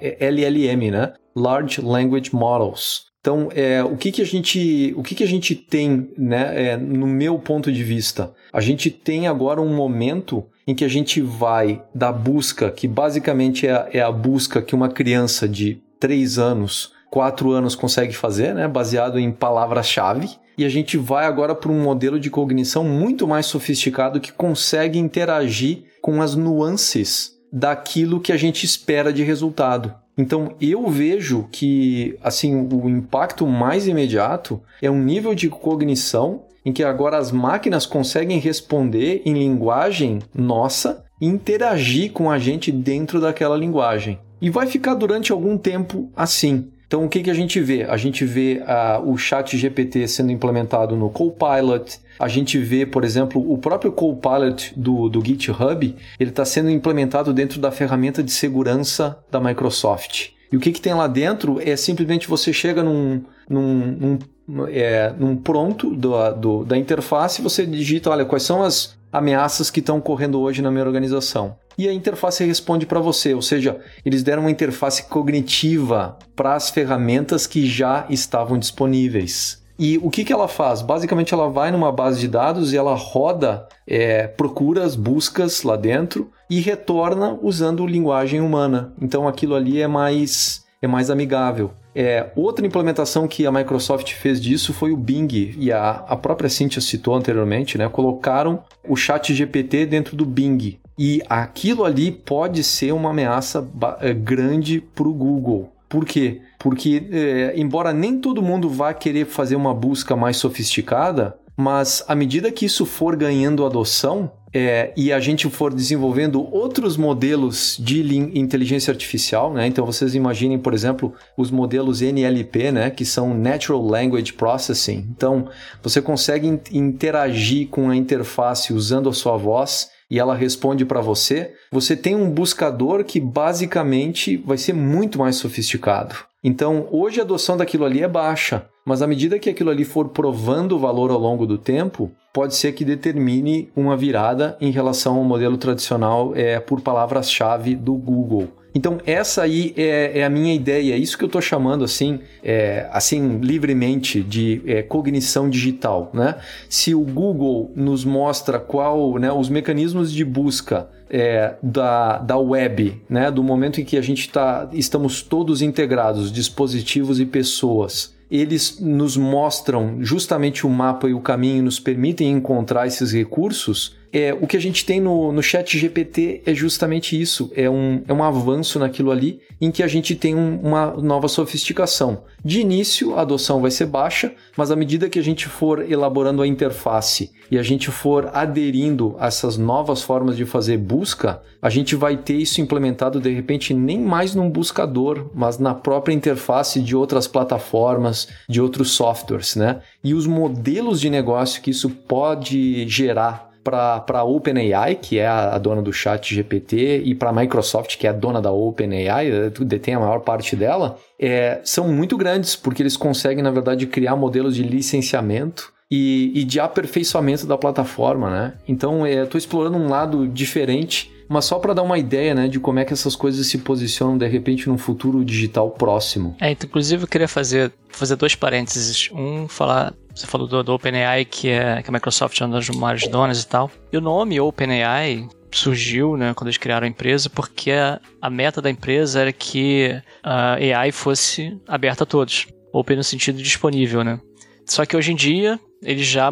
LLM, né? Large Language Models. Então, é, o que, que a gente, o que, que a gente tem, né, é, no meu ponto de vista? A gente tem agora um momento em que a gente vai da busca, que basicamente é é a busca que uma criança de 3 anos, 4 anos consegue fazer, né, baseado em palavras-chave, e a gente vai agora para um modelo de cognição muito mais sofisticado que consegue interagir com as nuances daquilo que a gente espera de resultado. Então eu vejo que assim o impacto mais imediato é um nível de cognição em que agora as máquinas conseguem responder em linguagem nossa e interagir com a gente dentro daquela linguagem. E vai ficar durante algum tempo assim. Então, o que, que a gente vê? A gente vê uh, o chat GPT sendo implementado no Copilot, a gente vê, por exemplo, o próprio Copilot do, do GitHub, ele está sendo implementado dentro da ferramenta de segurança da Microsoft. E o que, que tem lá dentro é simplesmente você chega num, num, num, é, num pronto do, do, da interface você digita, olha, quais são as ameaças que estão correndo hoje na minha organização. E a interface responde para você, ou seja, eles deram uma interface cognitiva para as ferramentas que já estavam disponíveis. E o que, que ela faz? Basicamente, ela vai numa base de dados e ela roda é, procuras, buscas lá dentro e retorna usando linguagem humana. Então, aquilo ali é mais, é mais amigável. É, outra implementação que a Microsoft fez disso foi o Bing, e a, a própria Cynthia citou anteriormente, né? Colocaram o chat GPT dentro do Bing. E aquilo ali pode ser uma ameaça é, grande para o Google. Por quê? Porque, é, embora nem todo mundo vá querer fazer uma busca mais sofisticada, mas à medida que isso for ganhando adoção é, e a gente for desenvolvendo outros modelos de inteligência artificial, né? Então vocês imaginem, por exemplo, os modelos NLP, né? Que são Natural Language Processing. Então você consegue interagir com a interface usando a sua voz e ela responde para você, você tem um buscador que basicamente vai ser muito mais sofisticado. Então, hoje a adoção daquilo ali é baixa, mas à medida que aquilo ali for provando valor ao longo do tempo, pode ser que determine uma virada em relação ao modelo tradicional é, por palavras-chave do Google. Então essa aí é, é, a minha ideia, é isso que eu estou chamando assim, é, assim livremente de é, cognição digital, né? Se o Google nos mostra qual, né, os mecanismos de busca é, da, da web, né, do momento em que a gente tá, estamos todos integrados, dispositivos e pessoas, eles nos mostram justamente o mapa e o caminho, nos permitem encontrar esses recursos, é, o que a gente tem no, no chat GPT é justamente isso, é um, é um avanço naquilo ali em que a gente tem um, uma nova sofisticação. De início, a adoção vai ser baixa, mas à medida que a gente for elaborando a interface e a gente for aderindo a essas novas formas de fazer busca, a gente vai ter isso implementado de repente nem mais num buscador, mas na própria interface de outras plataformas, de outros softwares, né? E os modelos de negócio que isso pode gerar para a OpenAI, que é a, a, dona do chat GPT, e para a Microsoft, que é a dona da OpenAI, eh, detém a maior parte dela, é, são muito grandes, porque eles conseguem, na verdade, criar modelos de licenciamento e, e de aperfeiçoamento da plataforma, né? Então, estou é, explorando um lado diferente mas só para dar uma ideia, né, de como é que essas coisas se posicionam de repente num futuro digital próximo. É, então, inclusive eu queria fazer, fazer dois parênteses. Um, falar, você falou do, do OpenAI, que é que a Microsoft é uma das maiores donas e tal. E o nome OpenAI surgiu, né, quando eles criaram a empresa, porque a, a meta da empresa era que a AI fosse aberta a todos. Open no sentido disponível, né? Só que hoje em dia, eles já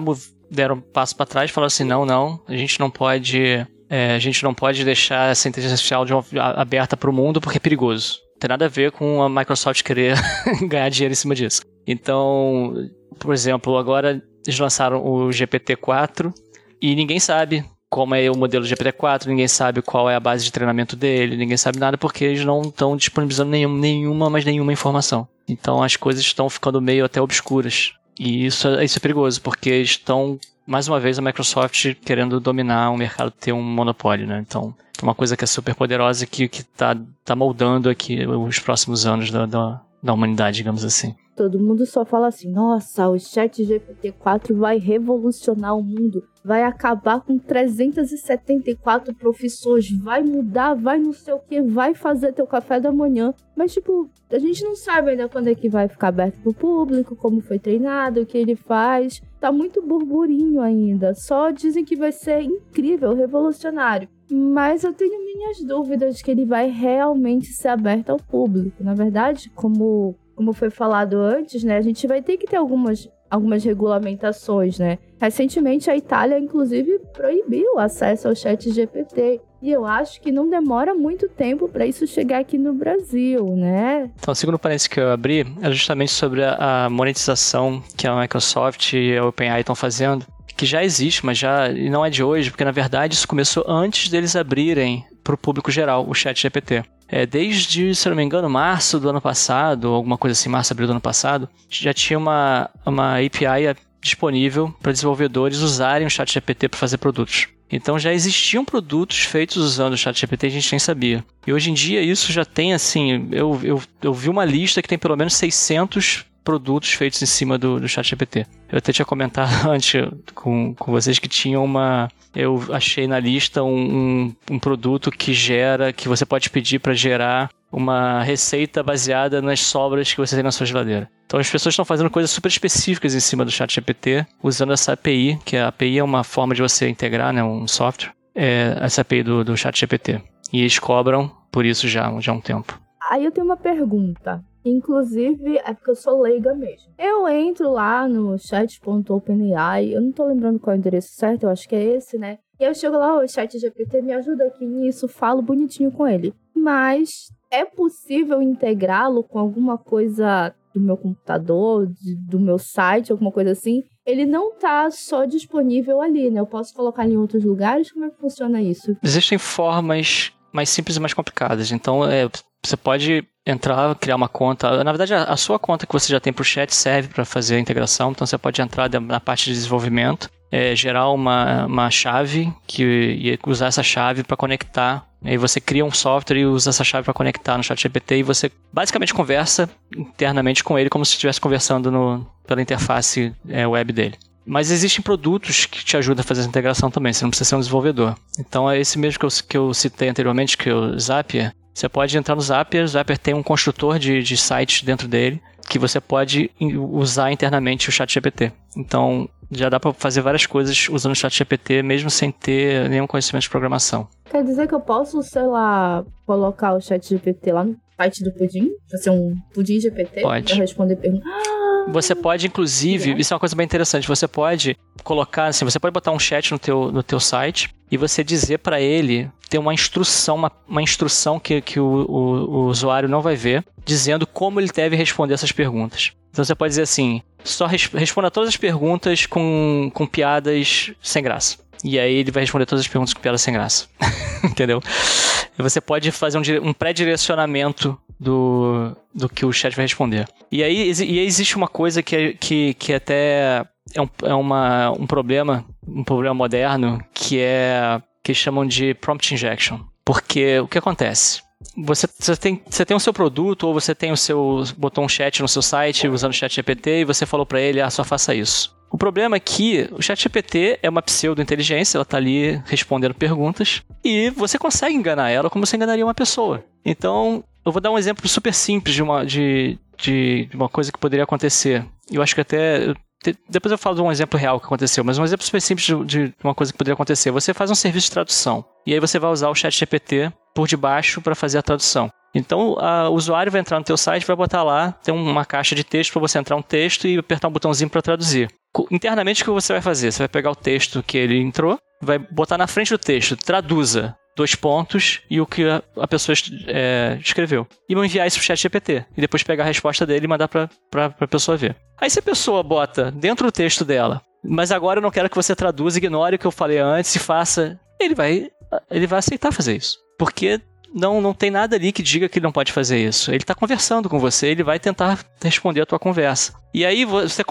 deram um passo para trás e falaram assim: não, não, a gente não pode é, a gente não pode deixar essa inteligência artificial de uma, aberta para o mundo porque é perigoso. Não tem nada a ver com a Microsoft querer ganhar dinheiro em cima disso. Então, por exemplo, agora eles lançaram o GPT-4 e ninguém sabe como é o modelo GPT-4, ninguém sabe qual é a base de treinamento dele, ninguém sabe nada porque eles não estão disponibilizando nenhum, nenhuma, mas nenhuma informação. Então as coisas estão ficando meio até obscuras. E isso, é, isso é perigoso, porque estão mais uma vez a Microsoft querendo dominar o mercado, ter um monopólio, né? Então, uma coisa que é super poderosa que que tá, tá moldando aqui os próximos anos da, da, da humanidade, digamos assim. Todo mundo só fala assim: nossa, o Chat GPT-4 vai revolucionar o mundo, vai acabar com 374 profissões, vai mudar, vai não sei o que, vai fazer teu café da manhã. Mas, tipo, a gente não sabe ainda quando é que vai ficar aberto pro público, como foi treinado, o que ele faz. Tá muito burburinho ainda. Só dizem que vai ser incrível, revolucionário. Mas eu tenho minhas dúvidas que ele vai realmente ser aberto ao público. Na verdade, como como foi falado antes, né, a gente vai ter que ter algumas, algumas regulamentações, né? Recentemente a Itália, inclusive, proibiu o acesso ao chat GPT. E eu acho que não demora muito tempo para isso chegar aqui no Brasil, né? Então, o segundo parênteses que eu abri é justamente sobre a monetização que a Microsoft e a OpenAI estão fazendo que já existe, mas já não é de hoje, porque na verdade isso começou antes deles abrirem para o público geral o Chat GPT. É, desde, se não me engano, março do ano passado, alguma coisa assim, março, abril do ano passado, já tinha uma, uma API disponível para desenvolvedores usarem o ChatGPT para fazer produtos. Então já existiam produtos feitos usando o ChatGPT a gente nem sabia. E hoje em dia isso já tem assim, eu, eu, eu vi uma lista que tem pelo menos 600 produtos feitos em cima do, do ChatGPT. Eu até tinha comentado antes com, com vocês que tinha uma. Eu achei na lista um, um, um produto que gera, que você pode pedir para gerar uma receita baseada nas sobras que você tem na sua geladeira. Então as pessoas estão fazendo coisas super específicas em cima do ChatGPT, usando essa API, que a API é uma forma de você integrar né, um software, é essa API do, do ChatGPT. E eles cobram por isso já, já há um tempo. Aí eu tenho uma pergunta. Inclusive, é porque eu sou leiga mesmo. Eu entro lá no chat.openai, eu não tô lembrando qual é o endereço certo, eu acho que é esse, né? E eu chego lá, o chat GPT me ajuda aqui nisso, falo bonitinho com ele. Mas é possível integrá-lo com alguma coisa do meu computador, de, do meu site, alguma coisa assim? Ele não tá só disponível ali, né? Eu posso colocar em outros lugares? Como é que funciona isso? Existem formas mais simples e mais complicadas. Então, é, você pode entrar, criar uma conta. Na verdade, a, sua conta que você já tem para o chat serve para fazer a integração. Então, você pode entrar na parte de desenvolvimento é, gerar uma, uma chave que e usar essa chave para conectar. Aí você cria um software e usa essa chave para conectar no ChatGPT e você basicamente conversa internamente com ele como se estivesse conversando no, pela interface é, web dele. Mas existem produtos que te ajudam a fazer essa integração também, você não precisa ser um desenvolvedor. Então é esse mesmo que eu, que eu citei anteriormente, que é o Zapier. Você pode entrar no Zapier, o Zapier tem um construtor de, de sites dentro dele, que você pode usar internamente o ChatGPT. Então já dá para fazer várias coisas usando o ChatGPT, mesmo sem ter nenhum conhecimento de programação. Quer dizer que eu posso, sei lá, colocar o ChatGPT lá no site do Pudim? Fazer um Pudim GPT? Pode. Pra responder perguntas. Você pode, inclusive, isso é uma coisa bem interessante, você pode colocar, assim, você pode botar um chat no teu, no teu site e você dizer para ele ter uma instrução, uma, uma instrução que, que o, o, o, usuário não vai ver, dizendo como ele deve responder essas perguntas. Então você pode dizer assim, só res, responda todas as perguntas com, com piadas sem graça. E aí ele vai responder todas as perguntas com piadas sem graça. Entendeu? E você pode fazer um, um pré-direcionamento do, do que o chat vai responder. E aí, e aí existe uma coisa que, é, que, que até é, um, é uma, um problema, um problema moderno, que é que chamam de prompt injection. Porque o que acontece? Você, você, tem, você tem o seu produto ou você tem o seu botou um chat no seu site usando o chat GPT e você falou para ele, ah, só faça isso. O problema é que o ChatGPT é uma pseudo-inteligência, ela está ali respondendo perguntas, e você consegue enganar ela como você enganaria uma pessoa. Então, eu vou dar um exemplo super simples de uma, de, de, uma coisa que poderia acontecer. Eu acho que até. Depois eu falo de um exemplo real que aconteceu, mas um exemplo super simples de, uma coisa que poderia acontecer. Você faz um serviço de tradução, e aí você vai usar o ChatGPT por debaixo para fazer a tradução. Então, o usuário vai entrar no teu site, vai botar lá, tem uma caixa de texto para você entrar um texto e apertar um botãozinho para traduzir. Internamente, o que você vai fazer? Você vai pegar o texto que ele entrou, vai botar na frente do texto, traduza dois pontos e o que a, pessoa é, escreveu. E vão enviar isso pro chat GPT. E depois pegar a resposta dele e mandar pra, pra, pra pessoa ver. Aí se a pessoa bota dentro do texto dela, mas agora eu não quero que você traduza, ignore o que eu falei antes e faça. Ele vai, ele vai aceitar fazer isso. Porque não, não tem nada ali que diga que ele não pode fazer isso. Ele está conversando com você, ele vai tentar responder a tua conversa. E aí você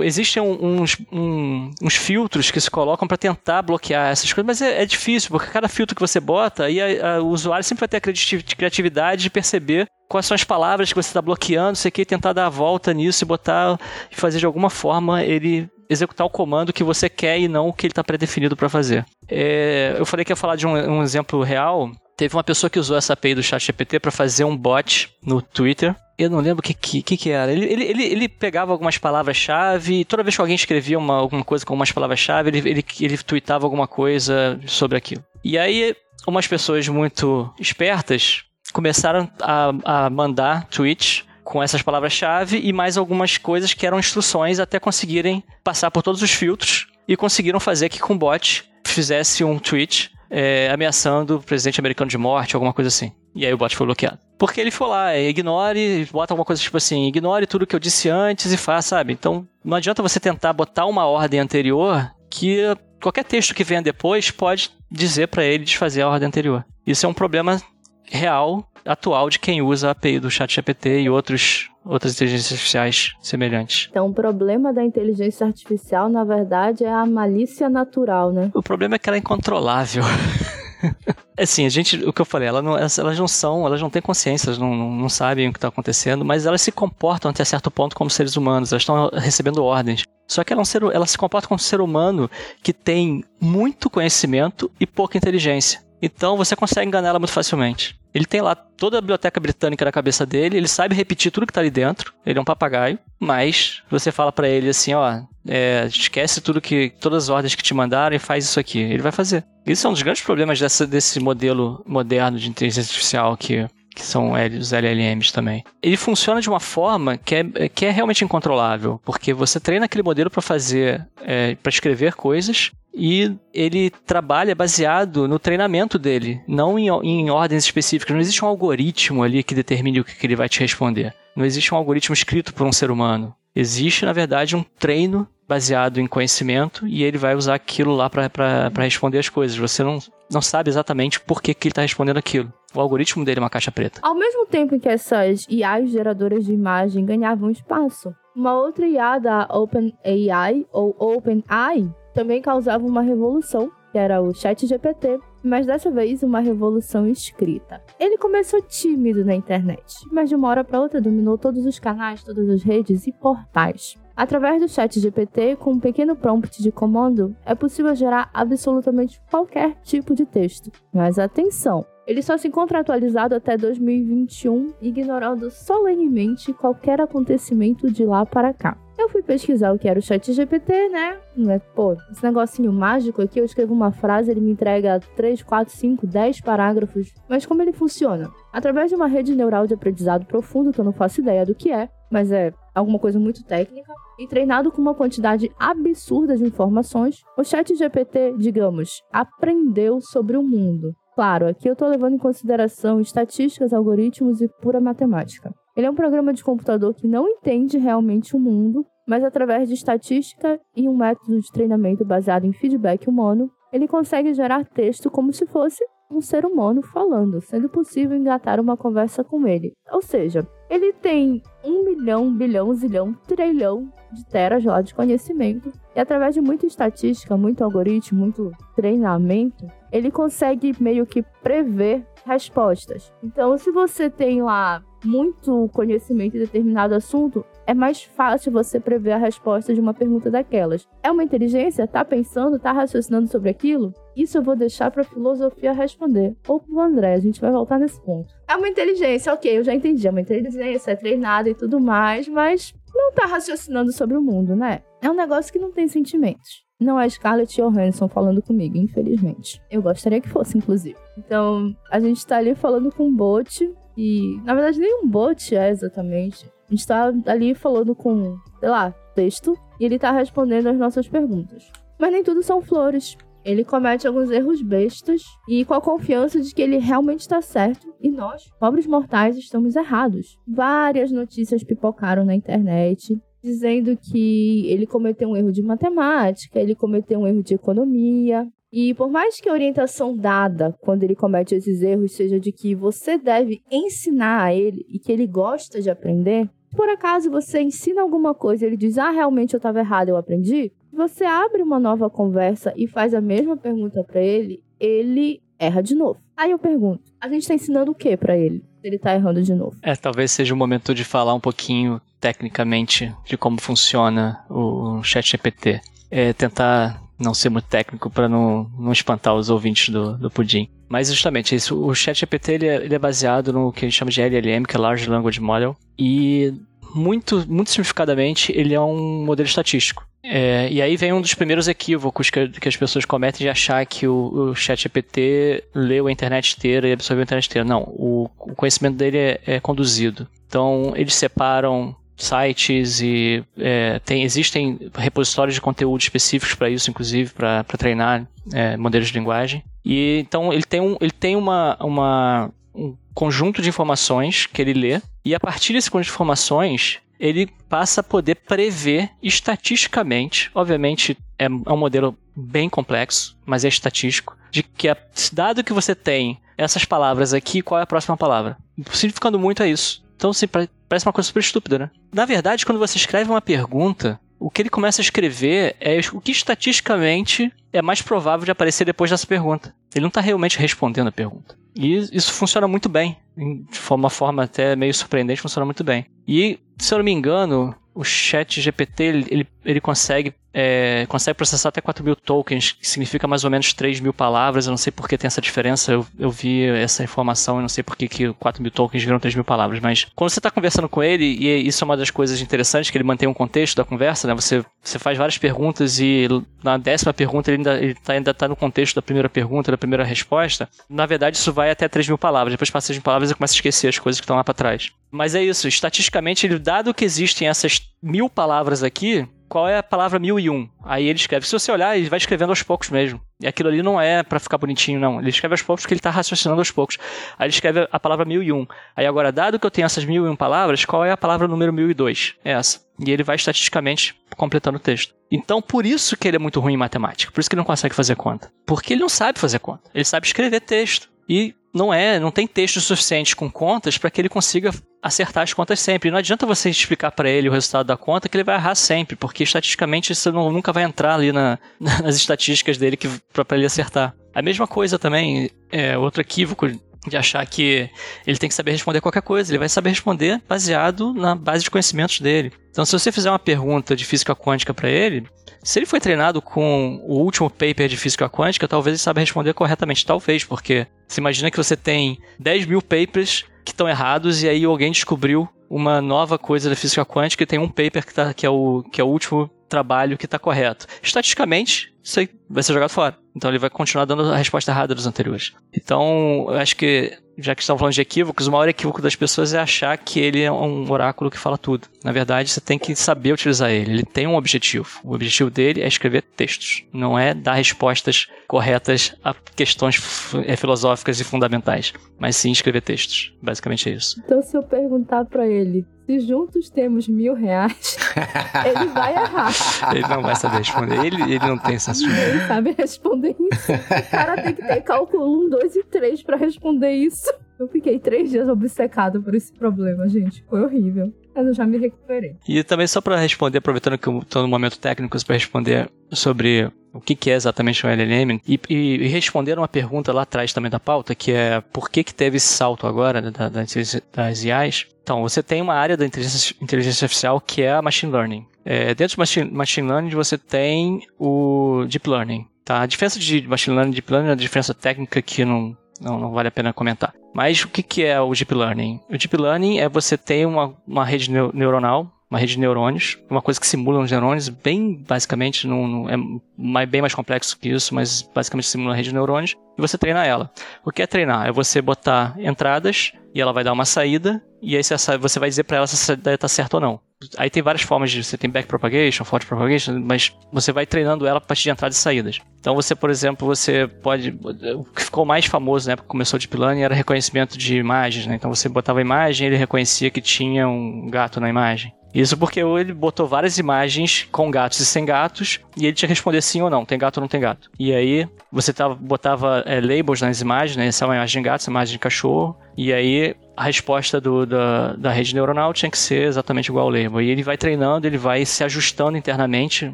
existem uns, um, uns filtros que se colocam para tentar bloquear essas coisas, mas é, é, difícil, porque cada filtro que você bota, aí a, a, o usuário sempre vai ter a criatividade de perceber quais são as palavras que você está bloqueando, você quer tentar dar a volta nisso e botar e fazer de alguma forma ele executar o comando que você quer e não o que ele está predefinido para fazer. É, eu falei que ia falar de um, um exemplo real Teve uma pessoa que usou essa API do ChatGPT para fazer um bot no Twitter. Eu não lembro o que, que, que, era. Ele, ele, ele, ele pegava algumas palavras-chave e toda vez que alguém escrevia uma, alguma coisa com algumas palavras-chave, ele, ele, ele tweetava alguma coisa sobre aquilo. E aí, umas pessoas muito espertas começaram a, a mandar tweets com essas palavras-chave e mais algumas coisas que eram instruções até conseguirem passar por todos os filtros e conseguiram fazer que com o bot fizesse um tweet é, ameaçando o presidente americano de morte, alguma coisa assim. E aí o bot foi bloqueado. Porque ele foi lá, é, ignore, bota alguma coisa tipo assim, ignore tudo que eu disse antes e faz, sabe? Então, não adianta você tentar botar uma ordem anterior que qualquer texto que venha depois pode dizer para ele desfazer a ordem anterior. Isso é um problema real, atual, de quem usa a API do ChatGPT e outros outras inteligências artificiais semelhantes. Então, o problema da inteligência artificial, na verdade, é a malícia natural, né? O problema é que ela é incontrolável. Assim, a gente, o que eu falei, elas não, elas, elas não são, elas não têm consciência, elas não, não, não sabem o que está acontecendo, mas elas se comportam até certo ponto como seres humanos, elas estão recebendo ordens. Só que ela, é um ser, ela se comporta como um ser humano que tem muito conhecimento e pouca inteligência. Então você consegue enganar ela muito facilmente. Ele tem lá toda a biblioteca britânica na cabeça dele, ele sabe repetir tudo que tá ali dentro, ele é um papagaio, mas você fala para ele assim, ó, é, esquece tudo que, todas as ordens que te mandaram e faz isso aqui. Ele vai fazer. Isso é um dos grandes problemas dessa, desse modelo moderno de inteligência artificial que que são os LLMs também. Ele funciona de uma forma que é, que é realmente incontrolável, porque você treina aquele modelo para fazer, é, para escrever coisas e ele trabalha baseado no treinamento dele, não em, em, ordens específicas. Não existe um algoritmo ali que determine o que, que ele vai te responder. Não existe um algoritmo escrito por um ser humano. Existe, na verdade, um treino baseado em conhecimento e ele vai usar aquilo lá para responder as coisas. Você não, não sabe exatamente por que, que ele está respondendo aquilo. O algoritmo dele é uma caixa preta. Ao mesmo tempo em que essas IAs geradoras de imagem ganhavam espaço, uma outra IA da OpenAI, ou OpenAI, também causava uma revolução, que era o Chat GPT, mas dessa vez uma revolução escrita. Ele começou tímido na internet, mas de uma hora para outra dominou todos os canais, todas as redes e portais. Através do chat GPT, com um pequeno prompt de comando, é possível gerar absolutamente qualquer tipo de texto. Mas atenção! Ele só se encontra atualizado até 2021, ignorando solenemente qualquer acontecimento de lá para cá. Eu fui pesquisar o que era o chat GPT, né? É, pô, esse negocinho mágico aqui, eu escrevo uma frase, ele me entrega 3, 4, 5, 10 parágrafos. Mas como ele funciona? Através de uma rede neural de aprendizado profundo, que eu não faço ideia do que é, mas é alguma coisa muito técnica, e treinado com uma quantidade absurda de informações, o chat GPT, digamos, aprendeu sobre o mundo. Claro, aqui eu estou levando em consideração estatísticas, algoritmos e pura matemática. Ele é um programa de computador que não entende realmente o mundo, mas através de estatística e um método de treinamento baseado em feedback humano, ele consegue gerar texto como se fosse um ser humano falando, sendo possível engatar uma conversa com ele. Ou seja, ele tem um milhão, bilhão, zilhão, trilhão de teras lá de conhecimento e através de muita estatística, muito algoritmo, muito treinamento, ele consegue meio que prever respostas. Então, se você tem lá muito conhecimento em determinado assunto, é mais fácil você prever a resposta de uma pergunta daquelas. É uma inteligência? Tá pensando, tá raciocinando sobre aquilo? Isso eu vou deixar para filosofia responder. Ou pro André, a gente vai voltar nesse ponto. É uma inteligência, ok, eu já entendi. É uma inteligência, é treinada e tudo mais, mas não tá raciocinando sobre o mundo, né? É um negócio que não tem sentimentos. Não é Scarlett Johansson falando comigo, infelizmente. Eu gostaria que fosse, inclusive. Então, a gente tá ali falando com um bot, e na verdade nem um bot é exatamente. A gente tá ali falando com, sei lá, texto, e ele tá respondendo as nossas perguntas. Mas nem tudo são flores. Ele comete alguns erros bestas e com a confiança de que ele realmente está certo e nós, pobres mortais, estamos errados. Várias notícias pipocaram na internet dizendo que ele cometeu um erro de matemática, ele cometeu um erro de economia. E por mais que a orientação dada quando ele comete esses erros seja de que você deve ensinar a ele e que ele gosta de aprender, por acaso você ensina alguma coisa e ele diz: Ah, realmente eu estava errado, eu aprendi? Você abre uma nova conversa e faz a mesma pergunta para ele, ele erra de novo. Aí eu pergunto: a gente está ensinando o que para ele? Ele tá errando de novo. É, talvez seja o momento de falar um pouquinho tecnicamente de como funciona o ChatGPT. É tentar não ser muito técnico para não, não espantar os ouvintes do, do Pudim. Mas justamente isso, o ChatGPT ele é, ele é baseado no que a gente chama de LLM, que é Large Language Model, e muito, muito simplificadamente ele é um modelo estatístico. É, e aí vem um dos primeiros equívocos que, que as pessoas cometem de achar que o, o ChatGPT leu a internet inteira e absorveu a internet inteira. Não, o, o conhecimento dele é, é conduzido. Então, eles separam sites e é, tem, existem repositórios de conteúdo específicos para isso, inclusive, para treinar é, modelos de linguagem. E então ele tem, um, ele tem uma, uma, um conjunto de informações que ele lê, e a partir desse conjunto de informações, ele passa a poder prever estatisticamente, obviamente é, é um modelo bem complexo, mas é estatístico, de que dado que você tem essas palavras aqui, qual é a próxima palavra? Simplificando muito é isso. Então, assim, parece uma coisa super estúpida, né? Na verdade, quando você escreve uma pergunta, o que ele começa a escrever é o que estatisticamente é mais provável de aparecer depois dessa pergunta. Ele não está realmente respondendo a pergunta. E isso funciona muito bem. De uma forma até meio surpreendente, funciona muito bem. E, se eu não me engano, o chat GPT ele, ele, consegue é, consegue processar até 4 mil tokens, que significa mais ou menos 3 mil palavras. Eu não sei por que tem essa diferença, eu, eu vi essa informação, eu não sei por que, que 4 mil tokens viram 3 mil palavras. Mas quando você está conversando com ele, e isso é uma das coisas interessantes, que ele mantém um contexto da conversa, né? Você, você faz várias perguntas e na décima pergunta ele ainda está ainda tá no contexto da primeira pergunta, da primeira resposta. Na verdade, isso vai até 3 mil palavras. Depois passa de palavras e começa a esquecer as coisas que estão lá para trás. Mas é isso, estatisticamente, dado que existem essas mil palavras aqui, qual é a palavra mil e um. Aí ele escreve. Se você olhar, ele vai escrevendo aos poucos mesmo. E aquilo ali não é para ficar bonitinho, não. Ele escreve aos poucos porque ele tá raciocinando aos poucos. Aí ele escreve a palavra mil e um. Aí agora, dado que eu tenho essas mil e um palavras, qual é a palavra número mil e dois? É essa. E ele vai estatisticamente completando o texto. Então, por isso que ele é muito ruim em matemática. Por isso que ele não consegue fazer conta. Porque ele não sabe fazer conta. Ele sabe escrever texto. E não é, não tem texto suficiente com contas para que ele consiga acertar as contas sempre. E não adianta você explicar para ele o resultado da conta que ele vai errar sempre, porque estatisticamente isso não, nunca vai entrar ali na, nas estatísticas dele para ele acertar. A mesma coisa também, é, outro equívoco de achar que ele tem que saber responder qualquer coisa. Ele vai saber responder baseado na base de conhecimentos dele. Então, se você fizer uma pergunta de física quântica para ele, se ele foi treinado com o último paper de física quântica, talvez ele saiba responder corretamente. Talvez, porque se imagina que você tem 10 mil papers que estão errados e aí alguém descobriu uma nova coisa da física quântica e tem um paper que, tá, que, é, o, que é o último trabalho que está correto. Estatisticamente, isso aí vai ser jogado fora. Então ele vai continuar dando a resposta errada dos anteriores. Então, eu acho que, já que estamos falando de equívocos, o maior equívoco das pessoas é achar que ele é um oráculo que fala tudo. Na verdade, você tem que saber utilizar ele. Ele tem um objetivo. O objetivo dele é escrever textos, não é dar respostas corretas a questões é, filosóficas e fundamentais, mas sim escrever textos. Basicamente é isso. Então, se eu perguntar para ele, se juntos temos mil reais, ele vai errar. Ele não vai saber responder. Ele, ele não tem senso de Ele sabe responder isso. O cara tem que ter cálculo 1, 2 e 3 para responder isso. Eu fiquei três dias obcecado por esse problema, gente. Foi horrível. Mas eu já me recuperei. E também só para responder, aproveitando que eu estou no momento técnico, para responder sobre o que, que é exatamente o LLM e, e, e, responder uma pergunta lá atrás também da pauta, que é por que, que teve esse salto agora né, da, da, das IAs. Então, você tem uma área da inteligência, inteligência artificial que é a machine learning. É, dentro do machine, machine learning você tem o deep learning. Tá? A diferença de machine learning e deep learning é uma diferença técnica que não, não, não vale a pena comentar. Mas o que, que é o deep learning? O deep learning é você ter uma, uma rede neuronal uma rede de neurônios, uma coisa que simula os neurônios, bem basicamente, não, não é mais, bem mais complexo que isso, mas basicamente simula uma rede de neurônios, e você treina ela. O que é treinar? É você botar entradas e ela vai dar uma saída, e aí você vai dizer para ela se essa saída está certa ou não. Aí tem várias formas de você tem back propagation, forward propagation, mas você vai treinando ela a partir de entradas e saídas. Então você, por exemplo, você pode o que ficou mais famoso, né, porque começou de Deep era reconhecimento de imagens, né? Então você botava a imagem, ele reconhecia que tinha um gato na imagem. Isso porque ele botou várias imagens com gatos e sem gatos e ele tinha que responder sim ou não, tem gato ou não tem gato. E aí você tava, botava é, labels nas imagens, né? Essa é uma imagem de gato, essa é uma imagem de cachorro. E aí a resposta do, da, da rede neuronal tinha que ser exatamente igual ao label. E ele vai treinando, ele vai se ajustando internamente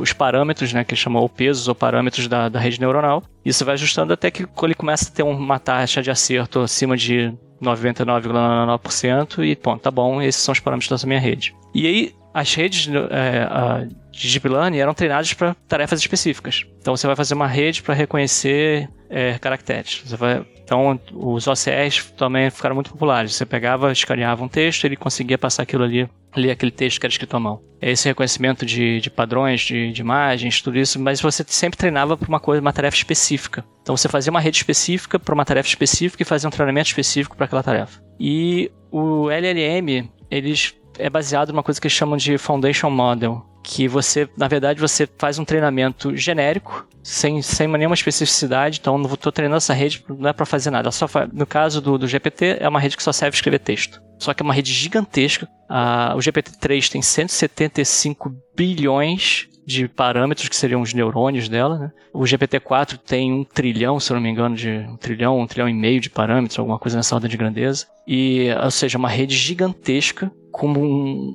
os parâmetros, né? Que ele chamou pesos ou parâmetros da, da rede neuronal. Isso vai ajustando até que ele começa a ter uma taxa de acerto acima de 99,99% e ponto, tá bom, esses são os parâmetros da minha rede. E aí, as redes é, de Deep Learning eram treinadas para tarefas específicas. Então, você vai fazer uma rede para reconhecer é, caracteres. Vai... Então, os OCRs também ficaram muito populares. Você pegava, escaneava um texto, ele conseguia passar aquilo ali ler aquele texto que era escrito à mão. Esse reconhecimento de, de padrões, de, de, imagens, tudo isso, mas você sempre treinava para uma coisa, uma tarefa específica. Então você fazia uma rede específica para uma tarefa específica e fazia um treinamento específico para aquela tarefa. E o LLM, eles é baseado numa coisa que eles chamam de Foundation Model, que você, na verdade, você faz um treinamento genérico, sem, sem nenhuma especificidade, então não estou treinando essa rede, não é para fazer nada. Só faz, no caso do, do GPT, é uma rede que só serve para escrever texto. Só que é uma rede gigantesca. Ah, o GPT-3 tem 175 bilhões de parâmetros, que seriam os neurônios dela. Né? O GPT-4 tem um trilhão, se eu não me engano, de um trilhão, um trilhão e meio de parâmetros, alguma coisa nessa ordem de grandeza. E, ou seja, uma rede gigantesca, com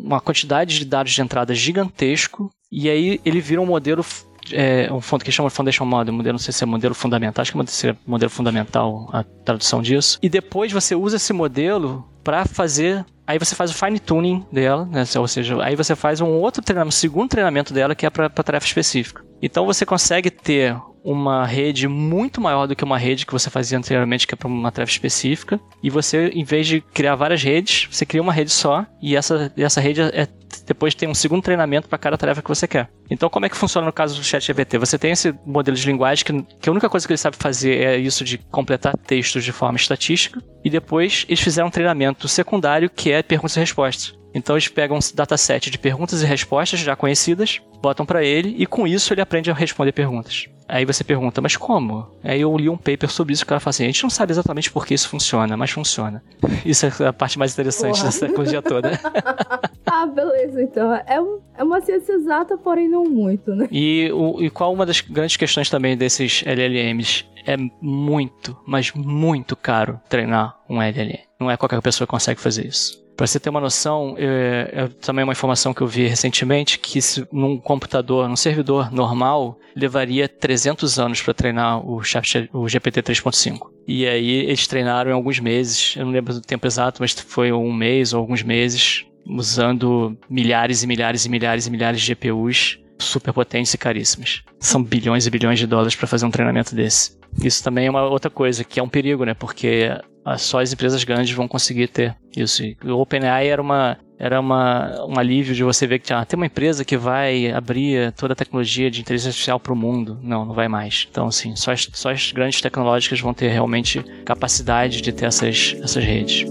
uma quantidade de dados de entrada gigantesco, e aí ele vira um modelo é, um fundo que chama Foundation Model, modelo, não sei se é modelo fundamental, acho que é modelo fundamental a tradução disso. E depois você usa esse modelo para fazer Aí você faz o fine tuning dela, né? Ou seja, aí você faz um outro treinamento, um segundo treinamento dela que é para tarefa específica. Então você consegue ter uma rede muito maior do que uma rede que você fazia anteriormente, que é para uma tarefa específica. E você, em vez de criar várias redes, você cria uma rede só e essa, essa rede é depois tem um segundo treinamento para cada tarefa que você quer. Então, como é que funciona no caso do ChatGPT? Você tem esse modelo de linguagem que, que a única coisa que ele sabe fazer é isso de completar textos de forma estatística, e depois eles fizeram um treinamento secundário que é perguntas e respostas. Então eles pegam um dataset de perguntas e respostas já conhecidas, botam para ele e com isso ele aprende a responder perguntas. Aí você pergunta, mas como? Aí eu li um paper sobre isso que o cara fala assim, a gente não sabe exatamente por que isso funciona, mas funciona. Isso é a parte mais interessante Porra. dessa coisa toda. Ah, beleza, então. É, um, é uma ciência exata, porém não muito, né? E, o, e qual uma das grandes questões também desses LLMs? É muito, mas muito caro treinar um LLM. Não é qualquer pessoa que consegue fazer isso. Para você ter uma noção, é, é, também uma informação que eu vi recentemente, que se, num computador, num servidor normal, levaria 300 anos para treinar o, chat, o GPT 3.5. E aí eles treinaram em alguns meses, eu não lembro do tempo exato, mas foi um mês ou alguns meses, usando milhares e milhares e milhares e milhares de GPUs super potentes e caríssimas. São bilhões e bilhões de dólares para fazer um treinamento desse. Isso também é uma outra coisa, que é um perigo, né? Porque só as empresas grandes vão conseguir ter isso. E o OpenAI era uma era uma, um alívio de você ver que ah, tem uma empresa que vai abrir toda a tecnologia de inteligência artificial para o mundo. Não, não vai mais. Então, assim, só as, só as grandes tecnológicas vão ter realmente capacidade de ter essas, essas redes.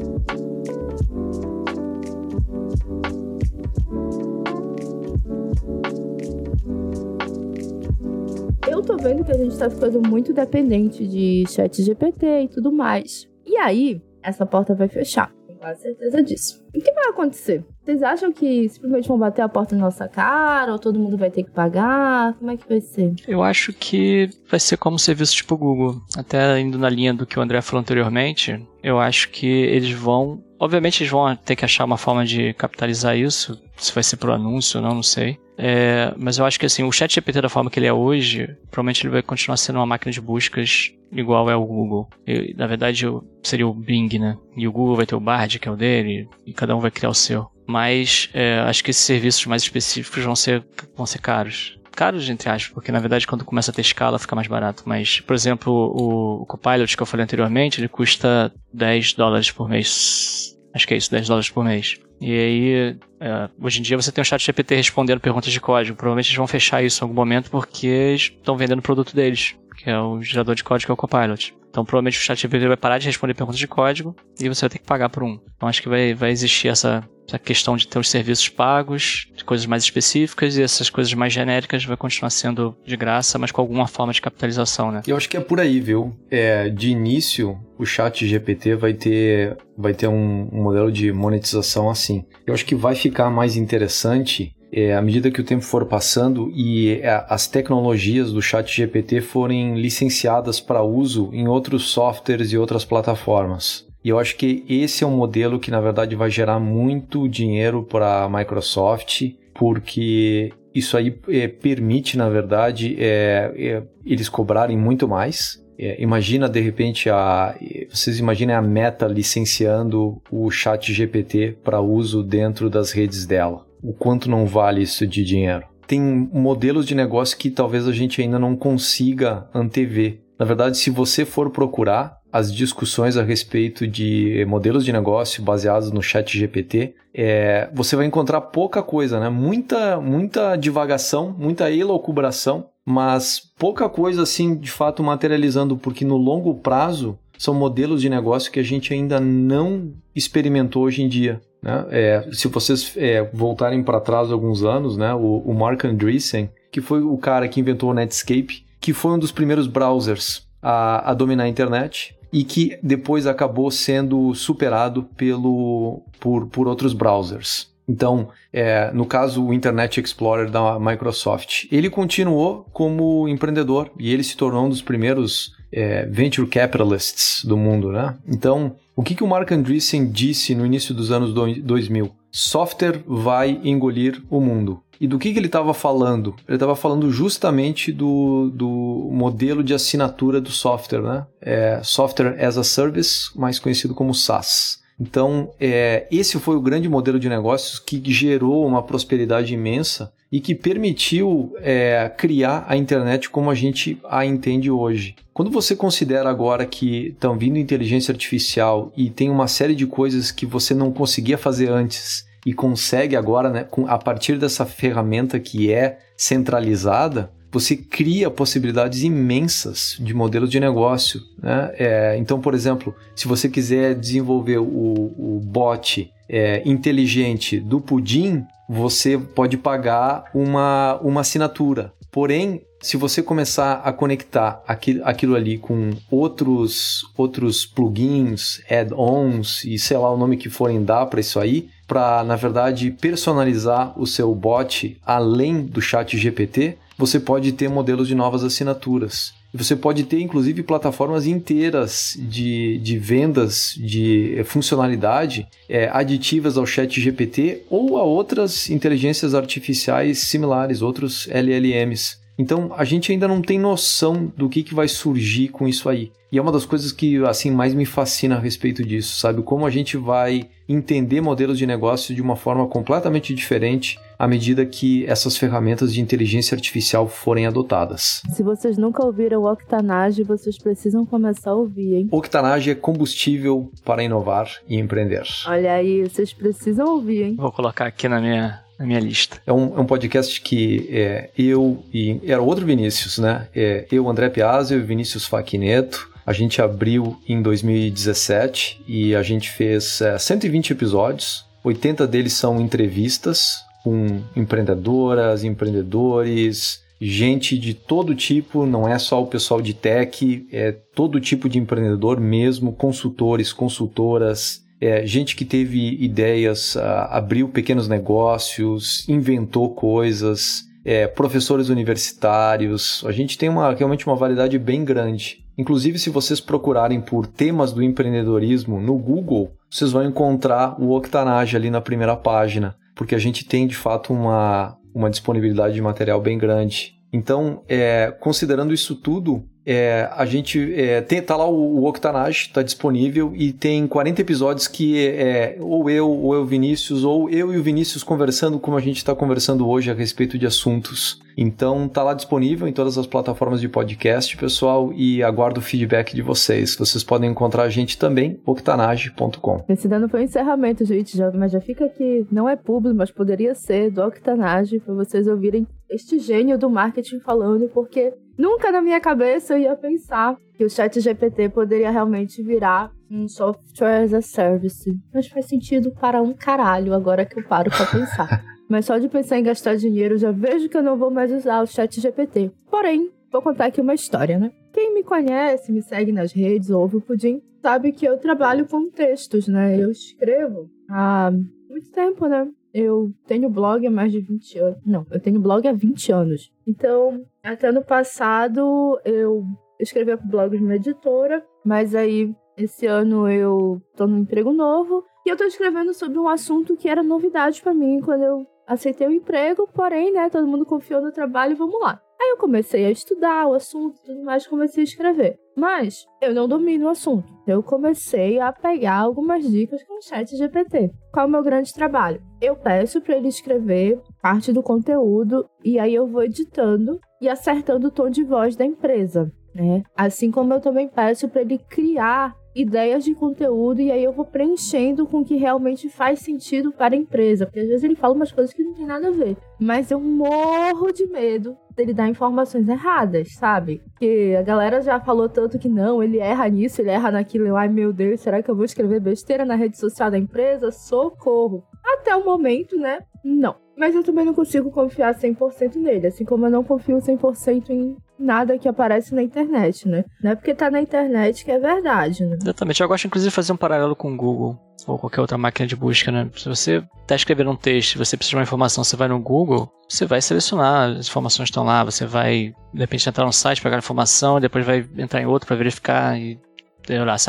Eu tô vendo que a gente tá ficando muito dependente de chat GPT e tudo mais. E aí, essa porta vai fechar. Tenho quase certeza disso. O que vai acontecer? Vocês acham que simplesmente vão bater a porta na nossa cara ou todo mundo vai ter que pagar? Como é que vai ser? Eu acho que vai ser como um serviço tipo Google. Até indo na linha do que o André falou anteriormente, eu acho que eles vão. Obviamente, eles vão ter que achar uma forma de capitalizar isso. Se vai ser por anúncio ou não, não sei. É, mas eu acho que assim, o chat GPT da forma que ele é hoje, provavelmente ele vai continuar sendo uma máquina de buscas igual é o Google. Na verdade, seria o Bing, né? E o Google vai ter o Bard, que é o dele, e cada um vai criar o seu. Mas é, acho que esses serviços mais específicos vão ser, vão ser caros. Caros, entre aspas, porque na verdade quando começa a ter escala fica mais barato. Mas, por exemplo, o, o Copilot que eu falei anteriormente, ele custa 10 dólares por mês. Acho que é isso, 10 dólares por mês. E aí, é, hoje em dia você tem o chat GPT respondendo perguntas de código. Provavelmente eles vão fechar isso em algum momento porque estão vendendo o produto deles, que é o gerador de código, que é o Copilot. Então provavelmente o chat GPT vai parar de responder perguntas de código e você vai ter que pagar por um. Então acho que vai, vai existir essa, essa questão de ter os serviços pagos, de coisas mais específicas, e essas coisas mais genéricas vai continuar sendo de graça, mas com alguma forma de capitalização, né? Eu acho que é por aí, viu? É, de início, o chat GPT vai ter, vai ter um, um modelo de monetização assim. Eu acho que vai ficar mais interessante é, à medida que o tempo for passando e é, as tecnologias do chat GPT forem licenciadas para uso em outros softwares e outras plataformas. E eu acho que esse é um modelo que, na verdade, vai gerar muito dinheiro para a Microsoft, porque isso aí é, permite, na verdade, é, é eles cobrarem muito mais. É, imagina, de repente, a, vocês imaginem a Meta licenciando o chat GPT para uso dentro das redes dela o quanto não vale isso de dinheiro. Tem modelos de negócio que talvez a gente ainda não consiga antever. Na verdade, se você for procurar as discussões a respeito de modelos de negócio baseados no chat GPT, é, você vai encontrar pouca coisa, né? Muita, muita divagação, muita elocubração, mas pouca coisa assim de fato materializando, porque no longo prazo são modelos de negócio que a gente ainda não experimentou hoje em dia. Né? É, se vocês é, voltarem para trás alguns anos, né, o, o, Mark Andreessen, que foi o cara que inventou o Netscape, que foi um dos primeiros browsers a, a dominar a internet e que depois acabou sendo superado pelo, por, por outros browsers. Então, é, no caso, o Internet Explorer da Microsoft, ele continuou como empreendedor e ele se tornou um dos primeiros é, venture capitalists do mundo, né? Então, o que, que o Mark Andreessen disse no início dos anos 2000? Software vai engolir o mundo. E do que, que ele estava falando? Ele estava falando justamente do, do modelo de assinatura do software, né? É, software as a Service, mais conhecido como SaaS. Então, é, esse foi o grande modelo de negócios que gerou uma prosperidade imensa e que permitiu é, criar a internet como a gente a entende hoje. Quando você considera agora que estão vindo inteligência artificial e tem uma série de coisas que você não conseguia fazer antes e consegue agora, né, com, a partir dessa ferramenta que é centralizada, você cria possibilidades imensas de modelos de negócio. Né? É, então, por exemplo, se você quiser desenvolver o, o bot é, inteligente do Pudim, você pode pagar uma, uma assinatura. Porém, se você começar a conectar aquilo, aquilo ali com outros, outros plugins, add-ons e sei lá o nome que forem dar para isso aí, para na verdade personalizar o seu bot além do chat GPT, você pode ter modelos de novas assinaturas. Você pode ter, inclusive, plataformas inteiras de, de vendas de funcionalidade é, aditivas ao chat GPT ou a outras inteligências artificiais similares, outros LLMs. Então a gente ainda não tem noção do que, que vai surgir com isso aí. E é uma das coisas que assim mais me fascina a respeito disso, sabe? Como a gente vai entender modelos de negócio de uma forma completamente diferente à medida que essas ferramentas de inteligência artificial forem adotadas. Se vocês nunca ouviram o Octanage, vocês precisam começar a ouvir, hein? Octanage é combustível para inovar e empreender. Olha aí, vocês precisam ouvir, hein? Vou colocar aqui na minha na minha lista. É um, é um podcast que é, eu e. Era outro Vinícius, né? É, eu, André Piazza e Vinícius Faquineto. A gente abriu em 2017 e a gente fez é, 120 episódios. 80 deles são entrevistas com empreendedoras, empreendedores, gente de todo tipo, não é só o pessoal de tech, é todo tipo de empreendedor mesmo, consultores, consultoras, é, gente que teve ideias, abriu pequenos negócios, inventou coisas, é, professores universitários. A gente tem uma, realmente uma variedade bem grande. Inclusive, se vocês procurarem por temas do empreendedorismo no Google, vocês vão encontrar o Octanage ali na primeira página, porque a gente tem de fato uma, uma disponibilidade de material bem grande. Então, é, considerando isso tudo, é, a gente é, tem, tá lá o, o Octanage, tá disponível e tem 40 episódios que é, ou eu, ou eu Vinícius, ou eu e o Vinícius conversando como a gente está conversando hoje a respeito de assuntos. Então tá lá disponível em todas as plataformas de podcast, pessoal, e aguardo o feedback de vocês. Vocês podem encontrar a gente também, octanage.com. Esse dano foi um encerramento, gente, já, mas já fica aqui, não é público, mas poderia ser do Octanage, para vocês ouvirem este gênio do marketing falando, porque Nunca na minha cabeça eu ia pensar que o chat GPT poderia realmente virar um software as a service. Mas faz sentido para um caralho agora que eu paro para pensar. Mas só de pensar em gastar dinheiro, já vejo que eu não vou mais usar o chat GPT. Porém, vou contar aqui uma história, né? Quem me conhece, me segue nas redes, ouve o Pudim, sabe que eu trabalho com textos, né? Eu escrevo há muito tempo, né? Eu tenho blog há mais de 20 anos. Não, eu tenho blog há 20 anos. Então, até ano passado eu escrevia pro blog de uma editora, mas aí esse ano eu tô num emprego novo e eu tô escrevendo sobre um assunto que era novidade para mim quando eu aceitei o emprego, porém, né, todo mundo confiou no trabalho vamos lá. Aí eu comecei a estudar o assunto e tudo mais, comecei a escrever. Mas eu não domino o assunto. Eu comecei a pegar algumas dicas com o chat GPT. Qual é o meu grande trabalho? Eu peço para ele escrever parte do conteúdo e aí eu vou editando e acertando o tom de voz da empresa. Né? Assim como eu também peço para ele criar ideias de conteúdo e aí eu vou preenchendo com o que realmente faz sentido para a empresa. Porque às vezes ele fala umas coisas que não tem nada a ver. Mas eu morro de medo dele dar informações erradas, sabe? Porque a galera já falou tanto que não, ele erra nisso, ele erra naquilo. Eu, ai meu Deus, será que eu vou escrever besteira na rede social da empresa? Socorro! Até o momento, né? Não. Mas eu também não consigo confiar 100% nele, assim como eu não confio 100% em nada que aparece na internet, né? Não é porque tá na internet que é verdade, né? Exatamente. Eu gosto, inclusive, de fazer um paralelo com o Google ou qualquer outra máquina de busca, né? Se você está escrevendo um texto você precisa de uma informação, você vai no Google, você vai selecionar, as informações estão lá, você vai, de repente, entrar num site, pegar a informação, depois vai entrar em outro para verificar e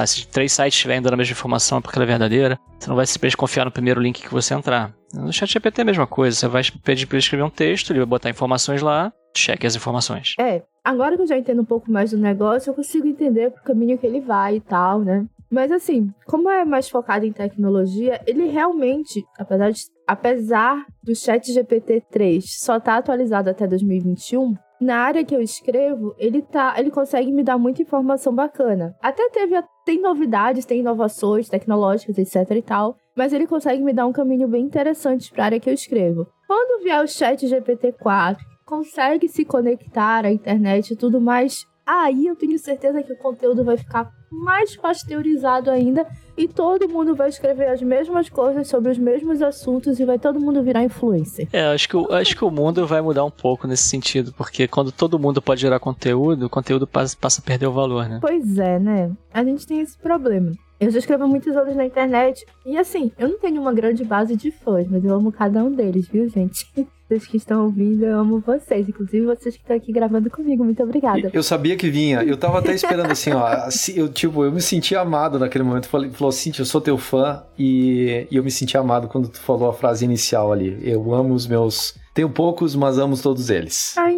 se três sites estiverem dando a mesma informação é porque ela é verdadeira, você não vai simplesmente confiar no primeiro link que você entrar. No chat GPT é a mesma coisa, você vai pedir para ele escrever um texto, ele vai botar informações lá, cheque as informações. É, agora que eu já entendo um pouco mais do negócio, eu consigo entender o caminho que ele vai e tal, né? Mas assim, como é mais focado em tecnologia, ele realmente, apesar, de, apesar do chat GPT 3 só estar tá atualizado até 2021, na área que eu escrevo, ele tá, ele consegue me dar muita informação bacana. Até teve tem novidades, tem inovações tecnológicas, etc e tal, mas ele consegue me dar um caminho bem interessante para a área que eu escrevo. Quando vier o chat GPT-4, consegue se conectar à internet e tudo mais, aí eu tenho certeza que o conteúdo vai ficar mais pasteurizado ainda e todo mundo vai escrever as mesmas coisas sobre os mesmos assuntos e vai todo mundo virar influencer. É, acho que, acho que o mundo vai mudar um pouco nesse sentido, porque quando todo mundo pode gerar conteúdo, o conteúdo passa, passa a perder o valor, né? Pois é, né? A gente tem esse problema. Eu já escrevo muitos outros na internet. E assim, eu não tenho uma grande base de fãs, mas eu amo cada um deles, viu, gente? Vocês que estão ouvindo, eu amo vocês. Inclusive vocês que estão aqui gravando comigo. Muito obrigada. Eu sabia que vinha. Eu tava até esperando assim, ó. Eu, tipo, eu me senti amado naquele momento. Falei, falou, Cintia, eu sou teu fã. E, eu me senti amado quando tu falou a frase inicial ali. Eu amo os meus. Tenho poucos, mas amo todos eles. Ai,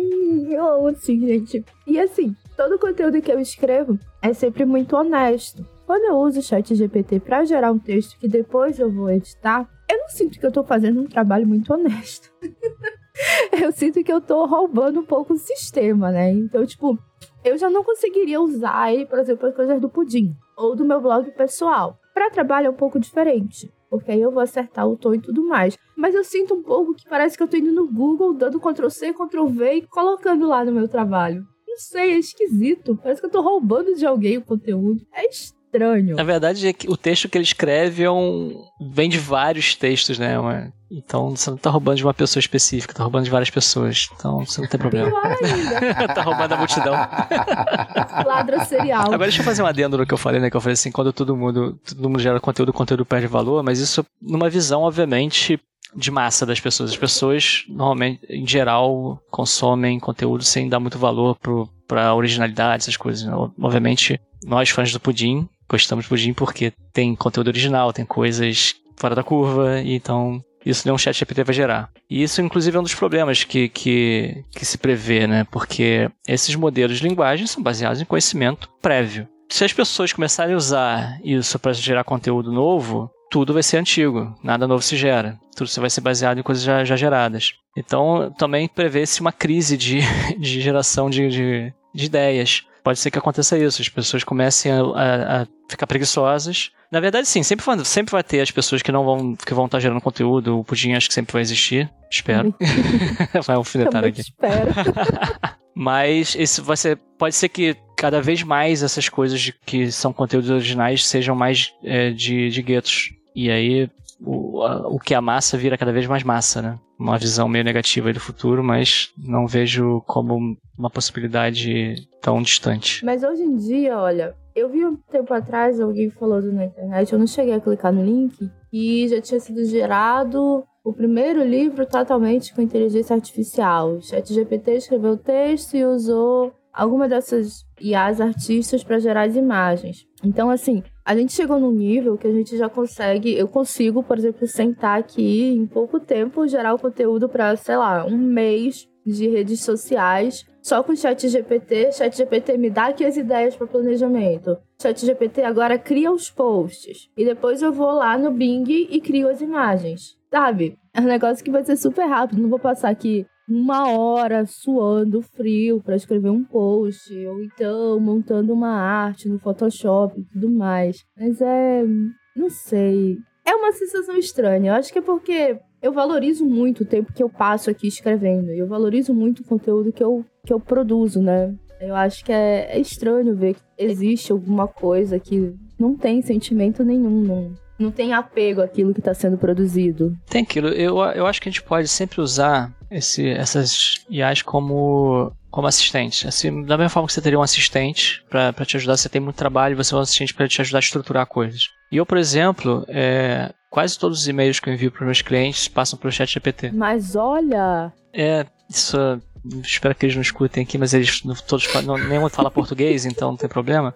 eu amo assim, gente. E assim, todo o conteúdo que eu escrevo é sempre muito honesto. Quando eu uso o chat GPT para gerar um texto que depois eu vou editar, eu não sinto que eu tô fazendo um trabalho muito honesto. eu sinto que eu tô roubando um pouco o sistema, né? Então, tipo, eu já não conseguiria usar ele, por exemplo, as coisas do pudim ou do meu blog pessoal. Para trabalho é um pouco diferente, porque aí eu vou acertar o tom e tudo mais. Mas eu sinto um pouco que parece que eu tô indo no Google, dando Ctrl C, Ctrl V e colocando lá no meu trabalho. Não sei, é esquisito. Parece que eu tô roubando de alguém o conteúdo. É estranho estranho. Na verdade, é o texto que ele escreve é um... vem de vários textos, né? Uma... Então você não tá roubando de uma pessoa específica, tá roubando de várias pessoas. Então você não tem problema. tá roubando a multidão. Ladra serial. Agora deixa eu fazer um adendo no que eu falei, né? Que eu falei assim, quando todo mundo, todo mundo gera conteúdo, o conteúdo perde valor, mas isso numa visão, obviamente, de massa das pessoas. As pessoas, normalmente, em geral, consomem conteúdo sem dar muito valor pro, pra originalidade, essas coisas. Né? Obviamente, nós fãs do Pudim, gostamos do Pudim porque tem conteúdo original, tem coisas fora da curva, então isso nenhum chat GPT vai gerar. E isso, inclusive, é um dos problemas que, que, que se prevê, né? Porque esses modelos de linguagem são baseados em conhecimento prévio. Se as pessoas começarem a usar isso para gerar conteúdo novo, tudo vai ser antigo, nada novo se gera. Tudo vai ser baseado em coisas já, já geradas. Então, também prevê-se uma crise de, de geração de, de, de ideias pode ser que aconteça isso, as pessoas comecem a, a, a ficar preguiçosas. Na verdade, sim, sempre vai, sempre vai ter as pessoas que não vão que vão estar gerando conteúdo. O pudim acho que sempre vai existir. Espero. vai alfinetar aqui. Espero. Mas esse vai ser, pode ser que cada vez mais essas coisas de, que são conteúdos originais sejam mais é, de, de guetos. E aí o, a, o que é massa vira cada vez mais massa, né? Uma visão meio negativa do futuro, mas não vejo como uma possibilidade tão distante. Mas hoje em dia, olha, eu vi um tempo atrás alguém falando na internet, eu não cheguei a clicar no link, e já tinha sido gerado o primeiro livro totalmente com inteligência artificial. O ChatGPT escreveu o texto e usou alguma dessas IAs artistas para gerar as imagens. Então, assim, a gente chegou num nível que a gente já consegue, eu consigo, por exemplo, sentar aqui em pouco tempo gerar o conteúdo para, sei lá, um mês de redes sociais só com o chat GPT. Chat GPT me dá aqui as ideias para planejamento. Chat GPT agora cria os posts. E depois eu vou lá no Bing e crio as imagens. Sabe? É um negócio que vai ser super rápido. Não vou passar aqui uma hora suando frio para escrever um post, ou então montando uma arte no Photoshop e tudo mais. Mas é. Não sei. É uma sensação estranha. Eu acho que é porque eu valorizo muito o tempo que eu passo aqui escrevendo. Eu valorizo muito o conteúdo que eu, que eu produzo, né? Eu acho que é, é estranho ver que existe alguma coisa que não tem sentimento nenhum, não, não tem apego àquilo que está sendo produzido. Tem aquilo. Eu, eu acho que a gente pode sempre usar esse, essas IAs como, como assistente. Assim, da mesma forma que você teria um assistente para te ajudar, você tem muito trabalho, você é um assistente para te ajudar a estruturar coisas. E eu, por exemplo, é, quase todos os e-mails que eu envio para meus clientes passam pelo chat GPT. Mas olha... É, isso espero que eles não escutem aqui, mas eles todos não, nenhum fala português, então não tem problema.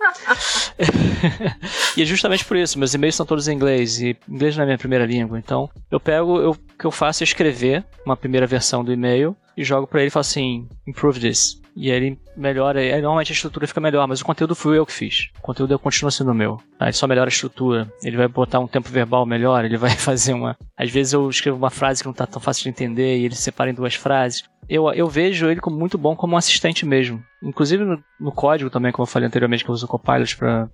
e é justamente por isso, meus e-mails são todos em inglês e inglês não é minha primeira língua, então eu pego, eu, o que eu faço é escrever uma primeira versão do e-mail e jogo para ele e falo assim, improve this. E aí ele melhora, aí normalmente a estrutura fica melhor, mas o conteúdo fui eu que fiz. O conteúdo continua sendo meu. Aí só melhora a estrutura. Ele vai botar um tempo verbal melhor, ele vai fazer uma. Às vezes eu escrevo uma frase que não tá tão fácil de entender e ele separa em duas frases. Eu, eu vejo ele como muito bom como um assistente mesmo. Inclusive no, no código também, como eu falei anteriormente, que eu uso o Copilot para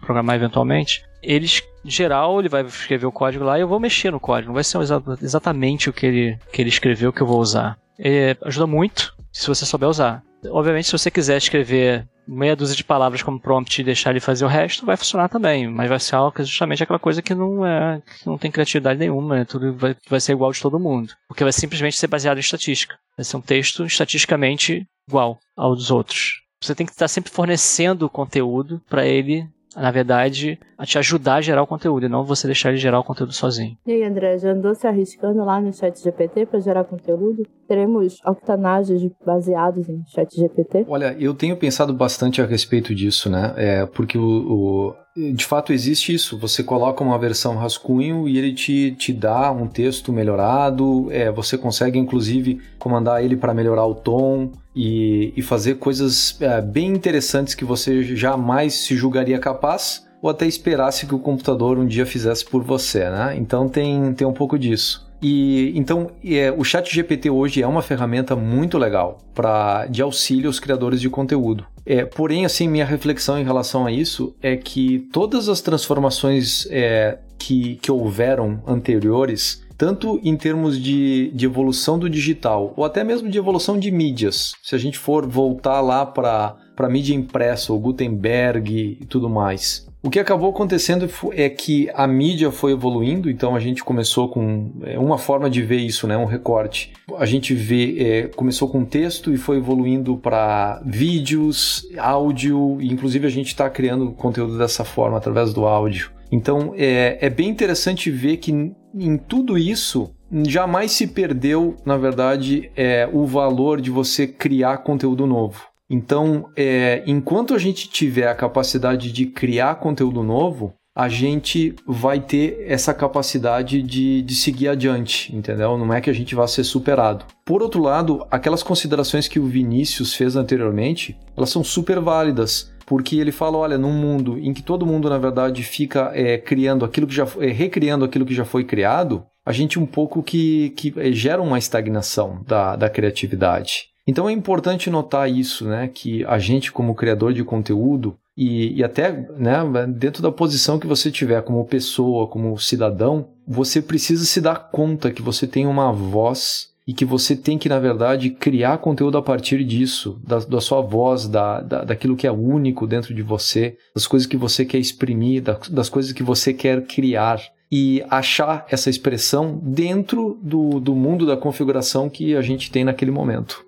programar eventualmente. Eles, em geral, ele vai escrever o código lá e eu vou mexer no código. Não vai ser exatamente o que ele, que ele escreveu que eu vou usar. É, ajuda muito se você souber usar. Obviamente, se você quiser escrever meia dúzia de palavras como prompt e deixar ele fazer o resto, vai funcionar também. Mas vai ser justamente aquela coisa que não é que não tem criatividade nenhuma, né? tudo vai, vai ser igual de todo mundo. Porque vai simplesmente ser baseado em estatística. Vai ser um texto estatisticamente igual ao dos outros. Você tem que estar sempre fornecendo conteúdo para ele na verdade, a te ajudar a gerar o conteúdo e não você deixar ele gerar o conteúdo sozinho. E aí, André, já andou se arriscando lá no chat GPT para gerar conteúdo? Teremos octanagens baseados em chat GPT? Olha, eu tenho pensado bastante a respeito disso, né? É, porque o, o de fato existe isso. Você coloca uma versão rascunho e ele te, te dá um texto melhorado. É, você consegue, inclusive, comandar ele para melhorar o tom e, e fazer coisas é, bem interessantes que você jamais se julgaria capaz ou até esperasse que o computador um dia fizesse por você, né? Então tem, tem um pouco disso. E então é, o Chat GPT hoje é uma ferramenta muito legal para de auxílio aos criadores de conteúdo. É, porém, assim, minha reflexão em relação a isso é que todas as transformações é, que, que houveram anteriores, tanto em termos de, de evolução do digital, ou até mesmo de evolução de mídias, se a gente for voltar lá para a mídia impressa, o Gutenberg e tudo mais, o que acabou acontecendo é que a mídia foi evoluindo, então a gente começou com é, uma forma de ver isso, né, um recorte. A gente vê, é, começou com texto e foi evoluindo para vídeos, áudio, e inclusive a gente está criando conteúdo dessa forma através do áudio. Então é, é bem interessante ver que em tudo isso jamais se perdeu, na verdade, é, o valor de você criar conteúdo novo. Então, é, enquanto a gente tiver a capacidade de criar conteúdo novo, a gente vai ter essa capacidade de, de seguir adiante, entendeu? Não é que a gente vá ser superado. Por outro lado, aquelas considerações que o Vinícius fez anteriormente, elas são super válidas, porque ele fala, olha, num mundo em que todo mundo na verdade fica é, criando aquilo que já é, recriando aquilo que já foi criado, a gente um pouco que, que é, gera uma estagnação da, da criatividade. Então é importante notar isso, né? Que a gente, como criador de conteúdo, e, e, até né, dentro da posição que você tiver como pessoa, como cidadão, você precisa se dar conta que você tem uma voz e que você tem que, na verdade, criar conteúdo a partir disso, da, da sua voz, da, da, daquilo que é único dentro de você, das coisas que você quer exprimir, da, das coisas que você quer criar. E achar essa expressão dentro do, do mundo da configuração que a gente tem naquele momento.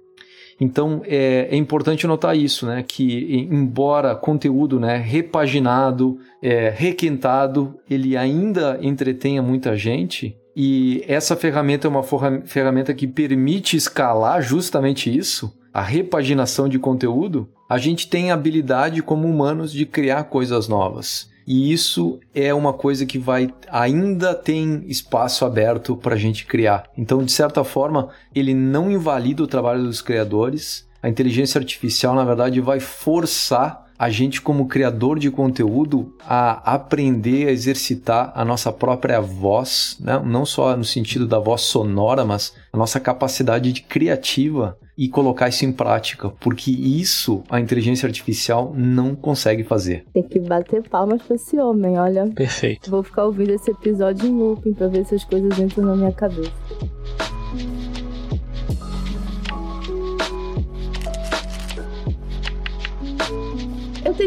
Então é, é, importante notar isso, né? Que embora conteúdo né, repaginado, é, requentado, ele ainda entretenha muita gente. E essa ferramenta é uma ferramenta que permite escalar justamente isso, a repaginação de conteúdo. A gente tem habilidade como humanos de criar coisas novas. E isso é uma coisa que vai ainda tem espaço aberto para a gente criar. Então, de certa forma, ele não invalida o trabalho dos criadores. A inteligência artificial, na verdade, vai forçar a gente, como criador de conteúdo, a aprender a exercitar a nossa própria voz, né? não só no sentido da voz sonora, mas a nossa capacidade de criativa e colocar isso em prática, porque isso a inteligência artificial não consegue fazer. Tem que bater palmas para esse homem, olha. Perfeito. Vou ficar ouvindo esse episódio em looping para ver se as coisas entram na minha cabeça.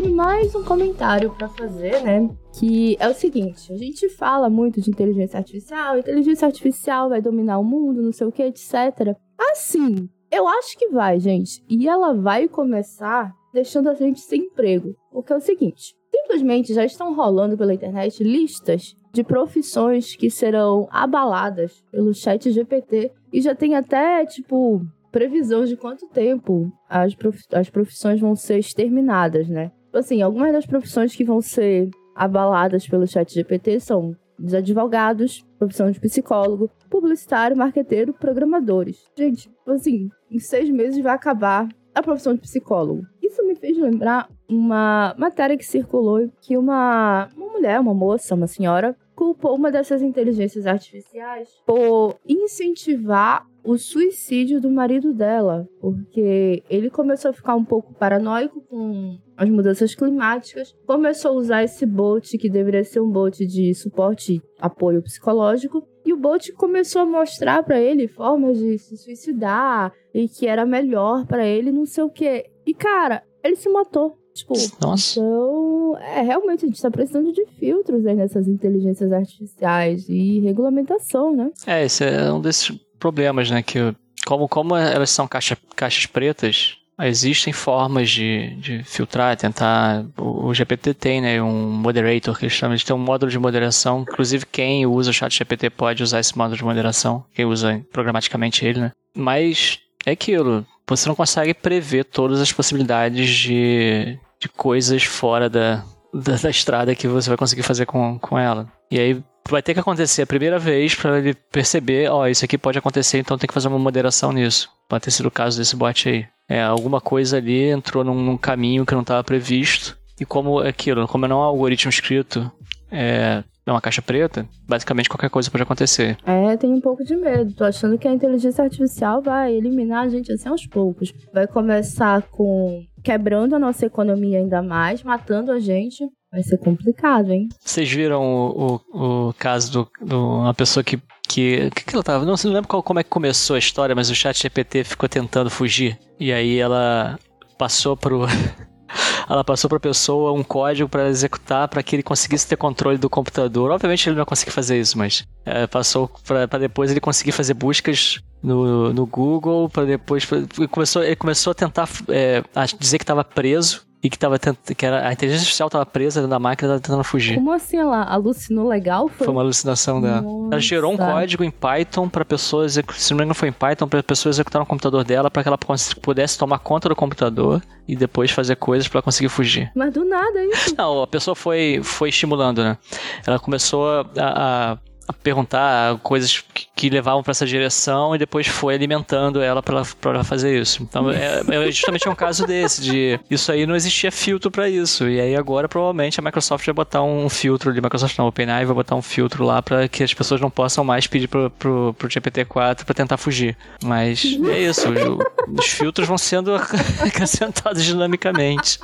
Tenho mais um comentário para fazer, né? Que é o seguinte: a gente fala muito de inteligência artificial, inteligência artificial vai dominar o mundo, não sei o que, etc. Assim, eu acho que vai, gente. E ela vai começar deixando a gente sem emprego. Porque é o seguinte: simplesmente já estão rolando pela internet listas de profissões que serão abaladas pelo chat GPT. E já tem até, tipo, previsão de quanto tempo as, as profissões vão ser exterminadas, né? Assim, algumas das profissões que vão ser abaladas pelo chat GPT são dos advogados, profissão de psicólogo, publicitário, marqueteiro, programadores. Gente, assim, em seis meses vai acabar a profissão de psicólogo. Isso me fez lembrar uma matéria que circulou que uma, uma mulher, uma moça, uma senhora, culpou uma dessas inteligências artificiais por incentivar o suicídio do marido dela, porque ele começou a ficar um pouco paranoico com as mudanças climáticas, começou a usar esse bot que deveria ser um bot de suporte e apoio psicológico, e o bot começou a mostrar para ele formas de se suicidar e que era melhor para ele, não sei o quê. E cara, ele se matou. Tipo, Nossa. então, é, realmente a gente tá precisando de filtros aí nessas inteligências artificiais e regulamentação, né? É, esse é um desses problemas, né? Que como, como elas são caixa, caixas pretas, existem formas de, de filtrar, tentar. O, o GPT tem, né? Um moderator que eles chamam de ter um módulo de moderação. Inclusive, quem usa o chat GPT pode usar esse módulo de moderação, quem usa programaticamente ele, né? Mas é aquilo. Você não consegue prever todas as possibilidades de, de coisas fora da, da, da estrada que você vai conseguir fazer com, com ela. E aí vai ter que acontecer a primeira vez para ele perceber, ó, oh, isso aqui pode acontecer, então tem que fazer uma moderação nisso. Pode ter sido o caso desse bot aí. É, alguma coisa ali entrou num, num caminho que não estava previsto. E como aquilo, como não é um algoritmo escrito, é, é uma caixa preta, basicamente qualquer coisa pode acontecer. É, tenho um pouco de medo. Tô achando que a inteligência artificial vai eliminar a gente assim aos poucos. Vai começar com quebrando a nossa economia ainda mais, matando a gente. Vai ser complicado, hein? Vocês viram o, o, o caso do uma pessoa que que. Que, que ela tava? Não, não lembro qual, como é que começou a história, mas o chat GPT ficou tentando fugir. E aí ela passou pro. ela passou para a pessoa um código para executar para que ele conseguisse ter controle do computador. Obviamente ele não vai conseguir fazer isso, mas é, passou para depois ele conseguir fazer buscas no, no Google, para depois pra, ele começou ele começou a tentar é, a dizer que estava preso e que tava tent... que era a inteligência artificial estava presa dentro da máquina e tentando fugir. Como assim ela alucinou legal? Foi, foi uma alucinação dela. Nossa. Ela gerou um código em Python para pessoas, se não me engano foi em Python, para pessoas executar no computador dela para que ela pudesse tomar conta do computador e depois fazer coisas para conseguir fugir. Mas do nada isso. Não, a pessoa foi foi estimulando, né? Ela começou a a perguntar coisas que, que levavam para essa direção e depois foi alimentando ela para fazer isso. Então é, é, justamente um caso desse de isso aí não existia filtro para isso e aí agora provavelmente a Microsoft vai botar um filtro de Microsoft não, OpenAI vai botar um filtro lá para que as pessoas não possam mais pedir pro, pro, pro GPT-4 para tentar fugir. Mas é isso, os, os filtros vão sendo acrescentados dinamicamente.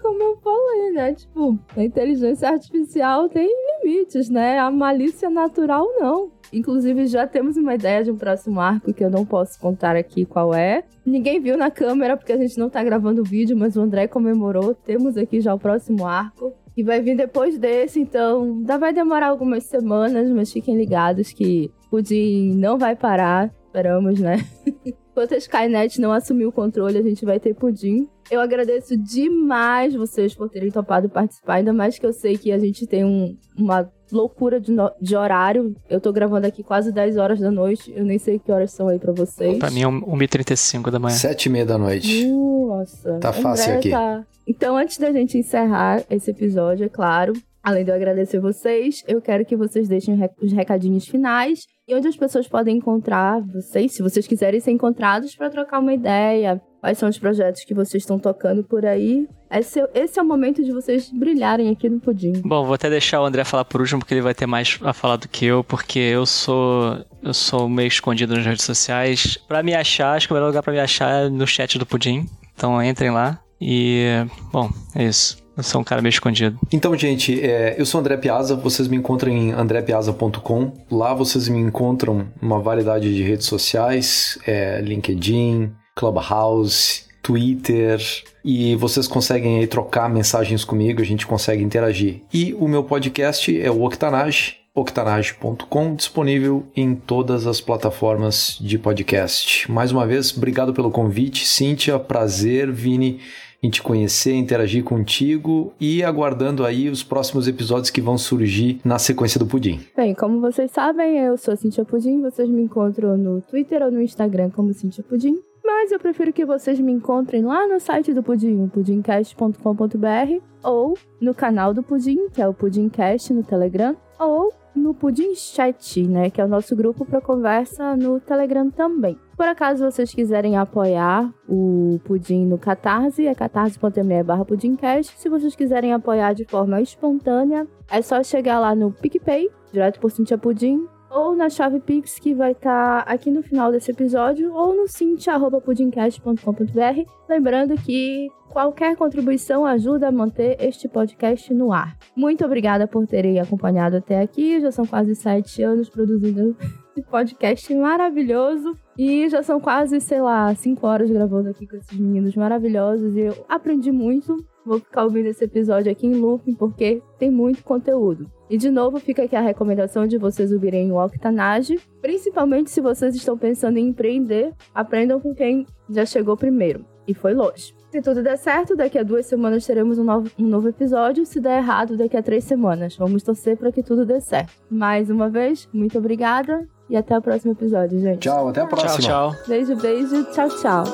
Como eu falei, né? Tipo, a inteligência artificial tem limites, né? A malícia natural não. Inclusive, já temos uma ideia de um próximo arco que eu não posso contar aqui qual é. Ninguém viu na câmera porque a gente não tá gravando o vídeo, mas o André comemorou. Temos aqui já o próximo arco. E vai vir depois desse, então ainda vai demorar algumas semanas, mas fiquem ligados que o Pudim não vai parar. Esperamos, né? Enquanto a Skynet não assumir o controle, a gente vai ter pudim. Eu agradeço demais vocês por terem topado participar, ainda mais que eu sei que a gente tem um, uma loucura de, no, de, horário. Eu tô gravando aqui quase 10 horas da noite. Eu nem sei que horas são aí pra vocês. Pra mim é 1h35 da manhã. 7h30 da noite. Nossa. Tá fácil aqui. Tá... Então, antes da gente encerrar esse episódio, é claro, Além de eu agradecer vocês, eu quero que vocês deixem os recadinhos finais e onde as pessoas podem encontrar vocês, se vocês quiserem ser encontrados para trocar uma ideia. Quais são os projetos que vocês estão tocando por aí? Esse, esse é o momento de vocês brilharem aqui no Pudim. Bom, vou até deixar o André falar por último, porque ele vai ter mais a falar do que eu, porque eu sou eu sou meio escondido nas redes sociais. Para me achar, acho que o melhor lugar para me achar é no chat do Pudim. Então entrem lá. E, bom, é isso. Eu sou um cara meio escondido. Então, gente, é, eu sou André Piazza, vocês me encontram em andrepiazza.com. Lá vocês me encontram uma variedade de redes sociais, é, LinkedIn, Clubhouse, Twitter, e vocês conseguem aí trocar mensagens comigo, a gente consegue interagir. E o meu podcast é o Octanage, octanage.com, disponível em todas as plataformas de podcast. Mais uma vez, obrigado pelo convite, Cíntia, prazer, Vini em te conhecer, interagir contigo e aguardando aí os próximos episódios que vão surgir na sequência do Pudim. Bem, como vocês sabem, eu sou Cintia Pudim, vocês me encontram no Twitter ou no Instagram como Cintia Pudim. Mas eu prefiro que vocês me encontrem lá no site do Pudim, pudimcast.com.br, ou no canal do Pudim, que é o Pudimcast no Telegram, ou no Pudim Chat, né, que é o nosso grupo para conversa no Telegram também. Por acaso vocês quiserem apoiar o Pudim no Catarse, é catarse.me barra pudimcast. Se vocês quiserem apoiar de forma espontânea, é só chegar lá no PicPay, direto por Cintia Pudim, ou na chave Pix, que vai estar tá aqui no final desse episódio, ou no cintia.pudimcast.com.br. Lembrando que qualquer contribuição ajuda a manter este podcast no ar. Muito obrigada por terem acompanhado até aqui. Já são quase sete anos produzindo esse podcast maravilhoso. E já são quase, sei lá, cinco horas gravando aqui com esses meninos maravilhosos. E eu aprendi muito. Vou ficar ouvindo esse episódio aqui em looping porque tem muito conteúdo. E de novo, fica aqui a recomendação de vocês ouvirem o Octanage. Principalmente se vocês estão pensando em empreender, aprendam com quem já chegou primeiro e foi longe. Se tudo der certo, daqui a duas semanas teremos um novo, um novo episódio. Se der errado, daqui a três semanas. Vamos torcer para que tudo dê certo. Mais uma vez, muito obrigada e até o próximo episódio, gente. Tchau, até a próxima. Tchau, tchau. Beijo, beijo. Tchau, tchau.